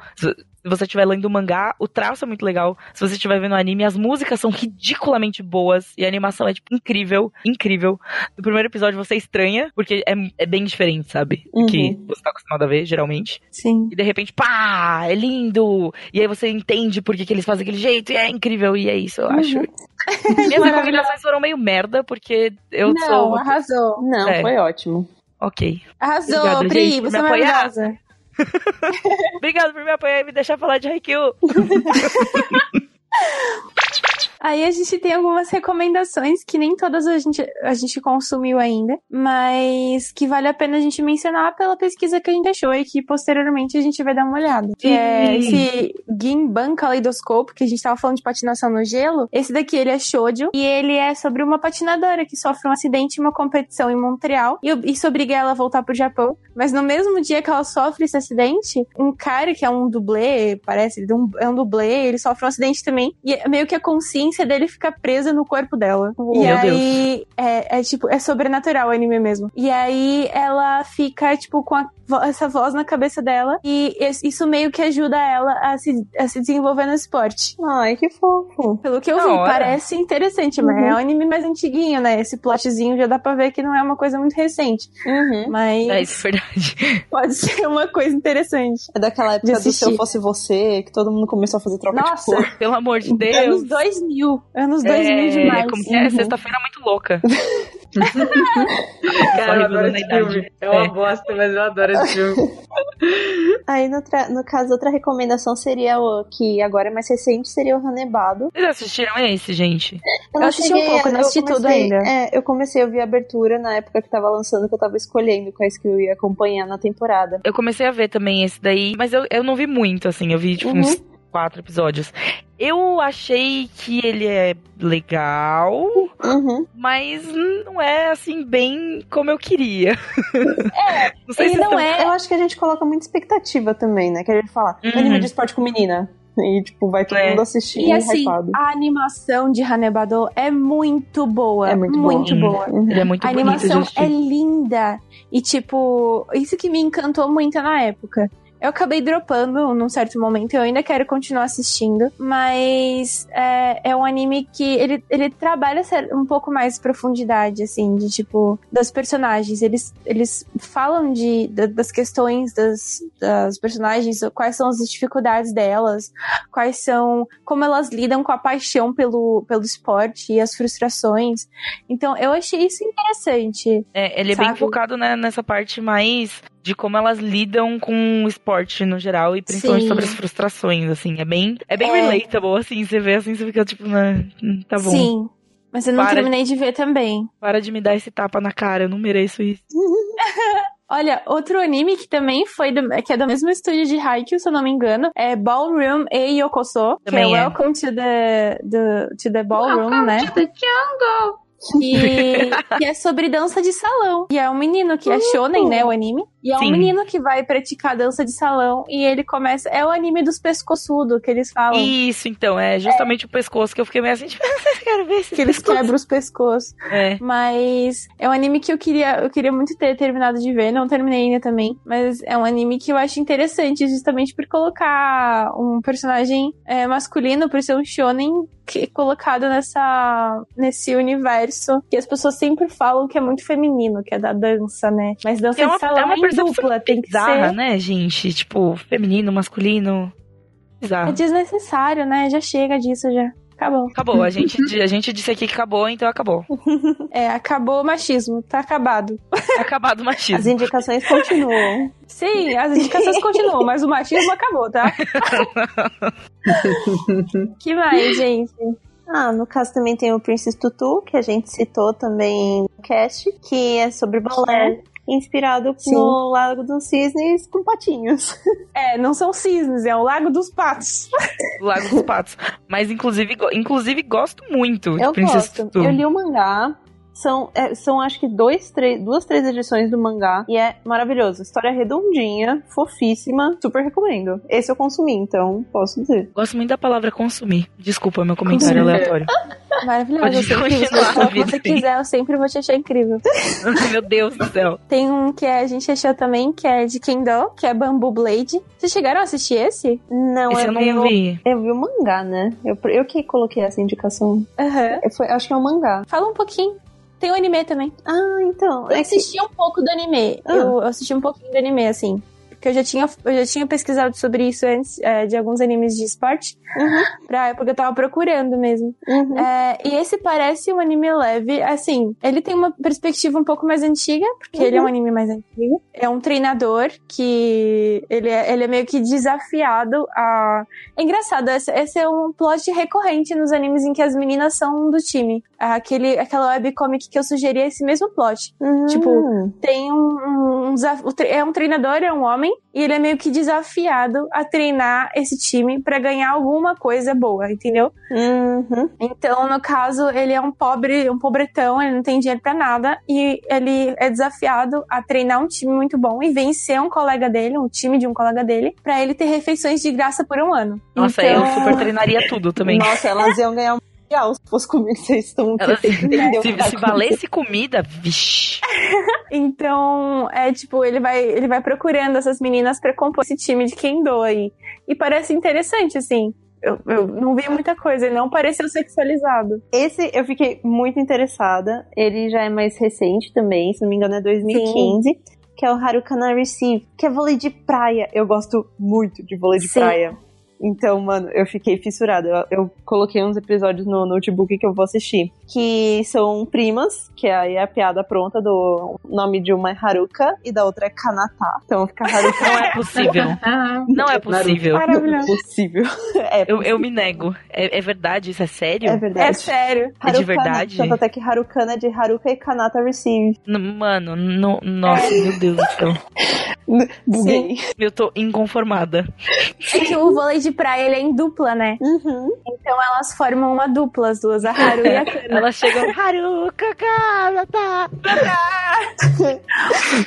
S4: se você estiver lendo o mangá, o traço é muito legal. Se você estiver vendo o anime, as músicas são ridiculamente boas e a animação é tipo incrível, incrível. No primeiro episódio você estranha, porque é, é bem diferente, sabe? Do que
S5: Uhum.
S4: você tá acostumado a ver, geralmente.
S3: Sim.
S4: E de repente, pá, é lindo! E aí você entende por que, que eles fazem aquele jeito, e é incrível, e é isso, eu acho. Minhas recomendações foram meio merda, porque eu
S3: não,
S4: sou.
S3: arrasou.
S5: Não,
S4: É.
S5: foi ótimo.
S4: Ok.
S3: Arrasou,
S4: Obrigado,
S3: Pri,
S4: gente,
S3: você é maravilhosa.
S4: Obrigado por me apoiar e me deixar falar de Haikyuu.
S3: Aí a gente tem algumas recomendações que nem todas a gente, a gente consumiu ainda, mas que vale a pena a gente mencionar pela pesquisa que a gente achou e que posteriormente a gente vai dar uma olhada. Que é
S4: Sim.
S3: esse Ginban Kaleidoscope, que a gente tava falando de patinação no gelo. Esse daqui ele é shoujo e ele é sobre uma patinadora que sofre um acidente em uma competição em Montreal e isso obriga ela a voltar pro Japão. Mas no mesmo dia que ela sofre esse acidente, um cara que é um dublê, parece, ele é um- é um dublê, ele sofre um acidente também. E é meio que a consciência dele fica presa no corpo dela. e
S4: Meu
S3: aí é, é tipo, é sobrenatural o anime mesmo. E aí ela fica, tipo, com a essa voz na cabeça dela. E isso meio que ajuda ela a se, a se desenvolver no esporte.
S5: Ai, que fofo.
S3: Pelo que eu
S4: Da
S3: vi,
S4: hora.
S3: parece interessante, mas
S5: Uhum.
S3: é um anime mais antiguinho, né? Esse plotzinho já dá pra ver que não é uma coisa muito recente.
S5: Uhum.
S3: Mas
S4: É isso, é verdade.
S3: pode ser uma coisa interessante.
S5: É daquela época do Se. Eu Fosse Você, que todo mundo começou a fazer troca de
S3: Nossa,
S5: cor.
S4: Pelo amor de Deus.
S3: anos 2000. Anos 2000
S4: é,
S3: demais.
S4: Como que é?
S3: Uhum.
S4: Sexta-feira muito louca.
S1: Cara, eu adoro esse filme. É uma
S4: É.
S1: bosta, mas eu adoro esse filme.
S5: Aí, no, tra- no caso, outra recomendação seria o que agora é mais recente, seria o Ranebado.
S4: Vocês assistiram esse, gente?
S3: Eu assisti um pouco, eu não assisti tudo
S5: comecei-
S3: ainda.
S5: É, eu comecei a ouvir a abertura na época que tava lançando, que eu tava escolhendo quais que eu ia acompanhar na temporada.
S4: Eu comecei a ver também esse daí, mas eu, eu não vi muito, assim. Eu vi, tipo,
S5: Uhum.
S4: uns quatro episódios. Eu achei que ele é legal,
S5: Uhum.
S4: mas não é, assim, bem como eu queria. É, não sei
S3: Ele
S4: se
S3: não é.
S5: Eu acho que a gente coloca muita expectativa também, né? Que a gente fala,
S4: Uhum.
S5: anime de esporte com menina. E, tipo, vai todo
S4: É.
S5: mundo assistir
S3: E assim,
S5: hypado.
S3: a animação de Hanebado é muito boa.
S5: É muito boa.
S3: Muito boa.
S5: Uhum.
S4: Ele é muito
S3: A animação é linda. E, tipo, isso que me encantou muito na época. Eu acabei dropando num certo momento, eu ainda quero continuar assistindo, mas é, é um anime que ele, ele trabalha um pouco mais profundidade, assim, de tipo, das personagens. Eles, eles falam de, da- das questões das, das personagens, quais são as dificuldades delas, quais são, como elas lidam com a paixão pelo, pelo esporte e as frustrações. Então, eu achei isso interessante.
S4: É, ele é bem
S3: Sabe?
S4: focado né, nessa parte mais de como elas lidam com o esporte no geral e principalmente
S3: Sim.
S4: sobre as frustrações, assim. É bem, é bem
S3: É.
S4: relatable, assim. Você vê assim, você fica tipo, né, tá bom.
S3: Sim. Mas eu não
S4: Para.
S3: terminei de ver também.
S4: Para de me dar esse tapa na cara, eu não mereço isso.
S3: Olha, outro anime que também foi do, que é do mesmo estúdio de Haikyuu, se eu não me engano, é Ballroom e Yokoso, que é,
S4: Também é.
S3: Welcome to the, the, to the Ballroom,
S1: Welcome
S3: né?
S1: to the jungle.
S3: E, que é sobre dança de salão. E é um menino que é shonen, né, o anime. E é um
S4: Sim.
S3: menino que vai praticar dança de salão e ele começa... É o anime dos pescoçudos que eles falam.
S4: Isso, então, é justamente o pescoço que eu fiquei meio assim, tipo, quero ver esse
S3: Que eles
S4: pescoço.
S3: quebram os pescoços.
S4: É.
S3: Mas é um anime que eu queria, eu queria muito ter terminado de ver, não terminei ainda também. Mas é um anime que eu acho interessante, justamente por colocar um personagem é, masculino, por ser um shonen, que, colocado nessa, nesse universo que as pessoas sempre falam que é muito feminino, que é da dança, né? Mas dança
S4: É uma,
S3: de salão
S4: é uma percepção
S3: dupla, tem que
S4: bizarra,
S3: ser.
S4: né, gente? Tipo, feminino, masculino.
S3: É
S4: Bizarro.
S3: desnecessário, né? Já chega disso já. Acabou.
S4: Acabou, a gente, a gente disse aqui que acabou, então acabou.
S3: É, acabou o machismo, tá acabado.
S4: Acabado o
S5: As
S4: machismo.
S5: indicações continuam.
S3: Sim, as indicações continuam, mas o machismo acabou, tá? que mais, gente?
S5: Ah, no caso também tem o Princess Tutu, que a gente citou também no cast, que é sobre balé, inspirado
S3: Sim.
S5: no Lago dos Cisnes com patinhos.
S3: É, não são cisnes, é o Lago dos Patos.
S4: Lago dos Patos. Mas, inclusive, inclusive gosto muito de
S5: Eu gosto.
S4: Tutu.
S5: Eu li o mangá. São, é, são acho que dois, três, duas, três edições do mangá. E é maravilhoso. História redondinha, fofíssima. Super recomendo. Esse eu consumi, então posso dizer.
S4: Gosto muito da palavra consumir. Desculpa, meu comentário
S3: Consumir.
S4: aleatório.
S3: Maravilhoso.
S4: Pode
S3: eu sempre,
S4: continuar,
S3: se você quiser, eu sempre vou te achar incrível.
S4: Meu Deus do céu.
S3: Tem um que a gente achou também, que é de Kendo, que é Bamboo Blade. Vocês chegaram a assistir esse?
S5: Não,
S4: Esse
S5: eu,
S4: eu não
S5: vi, eu vi o mangá, né? Eu, eu que coloquei essa indicação. Eu- Foi, acho que é o mangá.
S3: Fala um pouquinho. Tem o anime também.
S5: Ah, então.
S3: Eu
S5: é
S3: assisti um pouco do anime.
S5: Ah.
S3: Eu, eu assisti um pouquinho do anime, assim. Porque eu já tinha, eu já tinha pesquisado sobre isso antes, é, de alguns animes de esporte. Pra, porque eu tava procurando mesmo.
S5: Uhum.
S3: É, e esse parece um anime leve, assim, ele tem uma perspectiva um pouco mais antiga, porque ele é um anime mais antigo. É um treinador que ele é, ele é meio que desafiado a. É engraçado, esse, esse é um plot recorrente nos animes em que as meninas são do time. Aquele, aquela webcomic que eu sugeri é esse mesmo plot. Tipo,
S5: Hum.
S3: tem um, um, um desaf- é um treinador, é um homem, e ele é meio que desafiado a treinar esse time pra ganhar alguma coisa boa, entendeu?
S5: Uhum.
S3: Então, no caso, ele é um pobre, um pobretão, ele não tem dinheiro pra nada e ele é desafiado a treinar um time muito bom e vencer um colega dele, um time de um colega dele, pra ele ter refeições de graça por um ano.
S4: Nossa,
S3: então,
S4: eu super treinaria tudo também.
S5: Nossa, elas iam ganhar um mundial se fosse comigo. Vocês estão
S4: Elas-
S5: entendeu?
S4: se, se valesse comida, vixi.
S3: Então, é tipo, ele vai, ele vai procurando essas meninas pra compor esse time de Kendo aí. E parece interessante, assim. Eu, eu não vi muita coisa, ele não pareceu sexualizado.
S5: Esse eu fiquei muito interessada. Ele já é mais recente também, se não me engano é 2015. Que é o Harukana Receive, que é vôlei de praia. Eu gosto muito de vôlei de
S3: Sim.
S5: praia. Então, mano, eu fiquei fissurada. Eu, eu coloquei uns episódios no notebook que eu vou assistir. Que são primas, que aí é a piada pronta do nome de uma é Haruka e da outra é Kanata. Então fica Haruka.
S4: Não é possível. Não é possível.
S5: Não é possível. É,
S4: Eu, eu me nego. É, é verdade? Isso é sério?
S5: é
S3: É
S5: verdade.
S3: sério.
S4: É de verdade?
S5: Tanto até que Harukana é de Haruka e Kanata Receive.
S4: N- Mano, no- nossa, meu Deus do céu.
S5: Buguei.
S4: Eu tô inconformada.
S3: É que o vôlei de praia ele é em dupla, né?
S5: Uhum.
S3: Então elas formam uma dupla, as duas, a Haru e a Kana.
S4: Elas chegam. Haruka, cara, tá.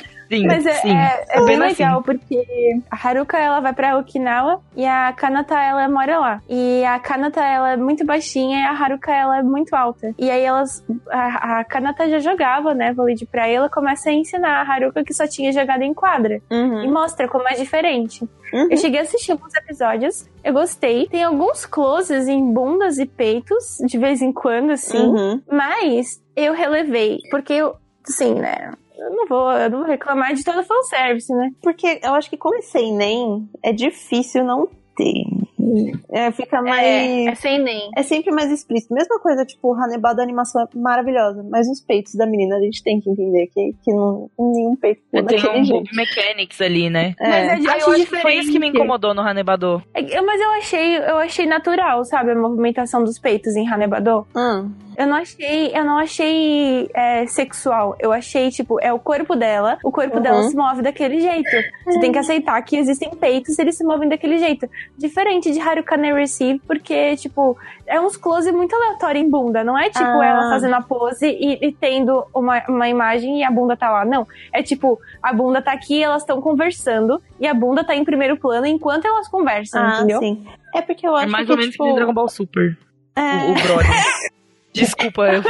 S4: Sim,
S3: Mas é,
S4: sim.
S3: é, é bem
S4: Vendo assim.
S3: legal, porque a Haruka ela vai pra Okinawa e a Kanata ela mora lá. E a Kanata ela é muito baixinha e a Haruka ela é muito alta. E aí elas. A, a Kanata já jogava, né, vôlei de praia, e ela começa a ensinar a Haruka que só tinha jogado em quadra. E
S5: Uhum.
S3: mostra como é diferente.
S5: Uhum.
S3: Eu cheguei a assistir alguns episódios, eu gostei. Tem alguns closes em bundas e peitos, de vez em quando, assim.
S5: Uhum.
S3: Mas eu relevei, porque eu, assim, né? Eu não vou, eu não vou reclamar de todo fanservice, né?
S5: Porque eu acho que como é sem nem, é difícil não ter. É, fica mais.
S3: É, é sem nem.
S5: É sempre mais explícito. Mesma coisa, tipo, o Hannibal da animação é maravilhosa, mas os peitos da menina a gente tem que entender que, que não, nenhum peito pula
S4: Tem um
S5: jeito.
S4: mechanics ali, né?
S5: É.
S3: Mas
S4: Ah,
S3: gente
S4: eu acho que foi isso que me incomodou no Hanebador.
S3: É, Mas eu achei, eu achei natural, sabe? A movimentação dos peitos em Hanebador.
S5: Hum.
S3: Eu não achei, eu não achei é, sexual. Eu achei, tipo, é o corpo dela, o corpo
S5: Uhum.
S3: dela se move daquele jeito. Você tem que aceitar que existem peitos e eles se movem daquele jeito. Diferente de Harukane Receive, porque, tipo, é uns close muito aleatório em bunda. Não é tipo
S5: Ah.
S3: ela fazendo a pose e, e tendo uma, uma imagem e a bunda tá lá. Não. É tipo, a bunda tá aqui, elas estão conversando e a bunda tá em primeiro plano enquanto elas conversam,
S5: Ah,
S3: entendeu?
S5: sim. É porque eu acho
S4: É mais
S5: que,
S4: ou menos
S5: tipo,
S4: que Dragon Ball Super.
S5: é...
S4: O, o brother. Desculpa, eu,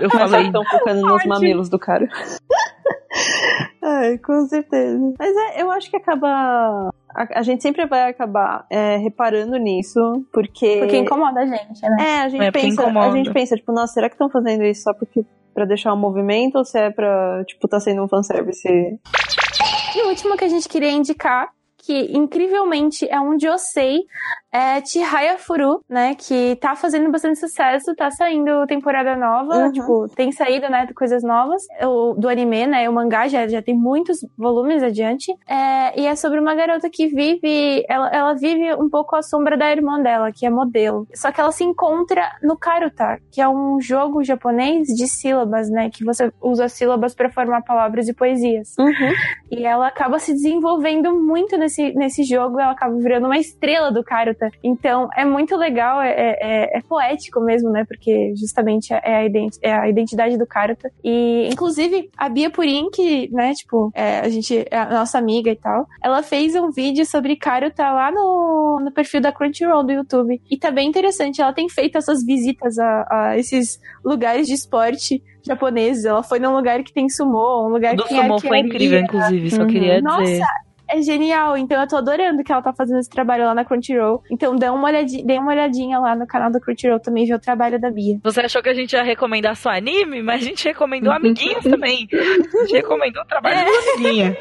S4: eu falei.
S5: estão focando nos mamilos do cara. Ai, com certeza. Mas é, eu acho que acaba. A, a gente sempre vai acabar é, reparando nisso, porque.
S3: Porque incomoda a gente, né?
S5: É, a gente
S4: É,
S5: pensa, a gente pensa, tipo, nossa, será que estão fazendo isso só porque pra deixar um movimento ou se é pra, tipo, tá sendo um fanservice?
S3: E o último que a gente queria indicar, que incrivelmente é um Josei, é Chihaya Furu, né? Que tá fazendo bastante sucesso, tá saindo temporada nova,
S5: Uhum.
S3: tipo, tem saído, né, coisas novas. O, do anime, né? O mangá já, já tem muitos volumes adiante. É, e é sobre uma garota que vive. Ela, ela vive um pouco à sombra da irmã dela, que é modelo. Só que ela se encontra no Karuta, que é um jogo japonês de sílabas, né? Que você usa sílabas para formar palavras e poesias.
S5: Uhum.
S3: E ela acaba se desenvolvendo muito nesse, nesse jogo, ela acaba virando uma estrela do Karuta. Então é muito legal, é, é, é poético mesmo, né? Porque justamente é a, identi é a identidade do Karuta. E, inclusive, a Bia Purin, que, né, tipo, é, a gente é a nossa amiga e tal, ela fez um vídeo sobre Karuta lá no, no perfil da Crunchyroll do YouTube. E tá bem interessante, ela tem feito essas visitas a, a esses lugares de esporte japoneses. Ela foi num lugar que tem sumô, um lugar
S4: Do
S3: que tem
S4: Sumo foi incrível, inclusive, só
S5: Uhum.
S4: queria
S3: Nossa,
S4: dizer.
S3: É genial. Então eu tô adorando que ela tá fazendo esse trabalho lá na Crunchyroll. Então dê uma olhadinha, dê uma olhadinha lá no canal da Crunchyroll também, ver o trabalho da Bia.
S4: Você achou que a gente ia recomendar só anime, mas a gente recomendou amiguinhos também. A gente recomendou o trabalho do amiguinho.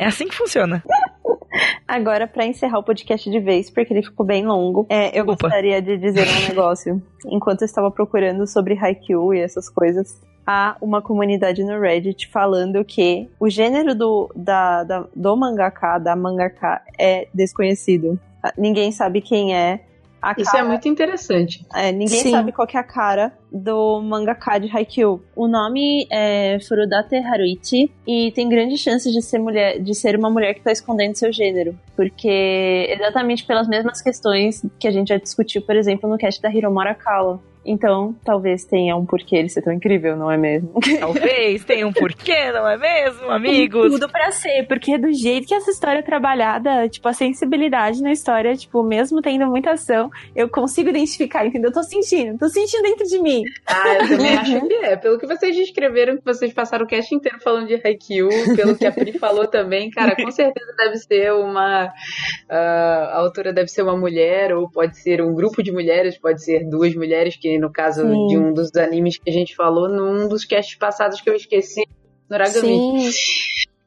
S4: É assim que funciona.
S5: Agora, pra encerrar o podcast de vez, porque ele ficou bem longo, é, eu
S4: Desculpa.
S5: gostaria de dizer um negócio. Enquanto eu estava procurando sobre Haikyuu e essas coisas, há uma comunidade no Reddit falando que o gênero do, da, da- do mangaka, da mangaka, é desconhecido. Ah, Ninguém sabe quem é. A
S1: Isso
S5: cara-
S1: é muito interessante.
S5: é, ninguém
S3: Sim.
S5: sabe qual que é a cara do mangaka de Haikyuu. O nome é Furudate Haruichi e tem grandes chances de ser mulher, de ser uma mulher que tá escondendo seu gênero, porque exatamente pelas mesmas questões que a gente já discutiu, por exemplo, no cast da Hiromu Arakawa. Então, talvez tenha um porquê ele ser tão incrível, não é mesmo?
S4: Talvez tenha um porquê, não é mesmo,
S3: Tem
S4: amigos?
S3: tudo pra ser, porque do jeito que essa história é trabalhada, tipo, a sensibilidade na história, tipo, mesmo tendo muita ação, eu consigo identificar, entendeu? Eu tô sentindo, tô sentindo dentro de mim.
S1: Ah, eu também acho que é. Pelo que vocês descreveram, que vocês passaram o cast inteiro falando de Haikyuu, pelo que a Pri falou também, cara, com certeza deve ser uma. ah, a autora deve ser uma mulher, ou pode ser um grupo de mulheres, pode ser duas mulheres, que no caso
S5: Sim.
S1: de um dos animes que a gente falou, num dos casts passados que eu esqueci, Noragami.
S3: Sim,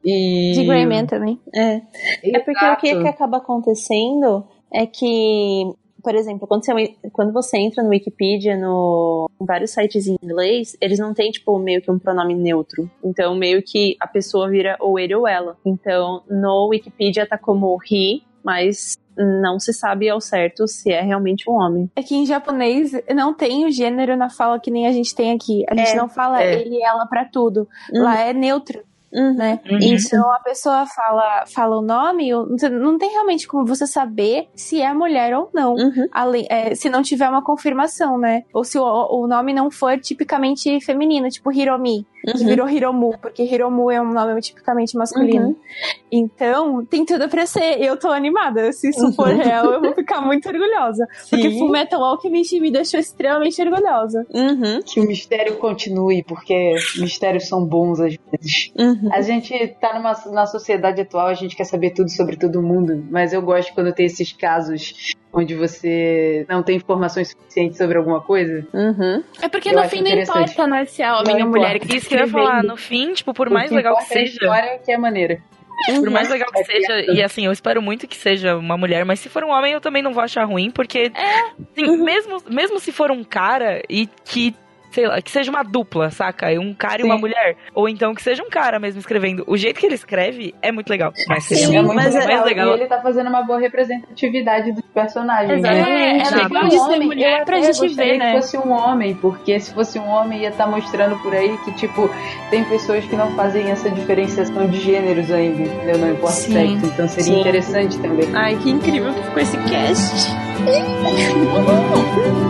S1: E...
S3: de Greyman também.
S5: É. É porque o que, que acaba acontecendo é que, por exemplo, quando você, quando você entra no Wikipedia, no em vários sites em inglês, eles não têm, tipo, meio que um pronome neutro. Então, meio que a pessoa vira ou ele ou ela. Então, no Wikipedia tá como he, mas não se sabe ao certo se é realmente um homem.
S3: É que em japonês não tem o gênero na fala que nem a gente tem aqui. A gente
S5: É,
S3: não fala
S1: é.
S3: ele e ela pra tudo.
S5: Uhum.
S3: Lá é neutro.
S5: Uhum.
S3: né?
S4: Uhum.
S3: Então a pessoa fala, fala o nome, não tem realmente como você saber se é mulher ou não.
S5: Uhum.
S3: Além, é, se não tiver uma confirmação, né? Ou se o, o nome não for tipicamente feminino, tipo Hiromi, que
S5: Uhum.
S3: virou Hiromu, porque Hiromu é um nome tipicamente masculino.
S5: Uhum.
S3: Então, tem tudo pra ser. Eu tô animada. Se isso for
S5: Uhum.
S3: real, eu vou ficar muito orgulhosa. Porque
S5: Sim.
S3: Fullmetal Alchemist me deixou extremamente orgulhosa.
S5: Uhum.
S1: Que o mistério continue, porque mistérios são bons às vezes.
S5: Uhum.
S1: A gente tá numa, na sociedade atual, a gente quer saber tudo sobre todo mundo, mas eu gosto quando tem esses casos onde você não tem informações suficientes sobre alguma coisa.
S5: Uhum.
S3: É porque
S1: Eu
S3: no fim não importa, né? Se é homem ou mulher.
S4: Isso que eu ia falar, no fim, tipo, por
S1: O
S4: mais
S1: que
S4: legal que
S1: é a
S4: seja.
S1: história que é maneira.
S4: Por mais legal que seja, e assim, eu espero muito que seja uma mulher, mas se for um homem eu também não vou achar ruim, porque assim,
S3: Uhum.
S4: mesmo, mesmo se for um cara e que sei lá, que seja uma dupla, saca? Um cara e uma
S1: Sim.
S4: mulher. Ou então que seja um cara mesmo escrevendo. O jeito que ele escreve é muito legal. Mas seria
S1: é muito
S5: mas é-
S1: legal.
S4: mais legal.
S1: E ele tá fazendo uma boa representatividade dos personagens. né?
S3: É, é
S1: Se
S3: legal
S1: for
S3: de ser mulher
S1: eu
S3: pra gente
S1: gostaria
S3: ver, né?
S1: que fosse um homem, porque se fosse um homem ia estar mostrando por aí que, tipo, tem pessoas que não fazem essa diferenciação de gêneros ainda, entendeu? Não importa o
S3: Sim.
S1: sexo, então seria
S5: Sim.
S1: interessante também.
S3: Ai, que incrível que ficou esse cast.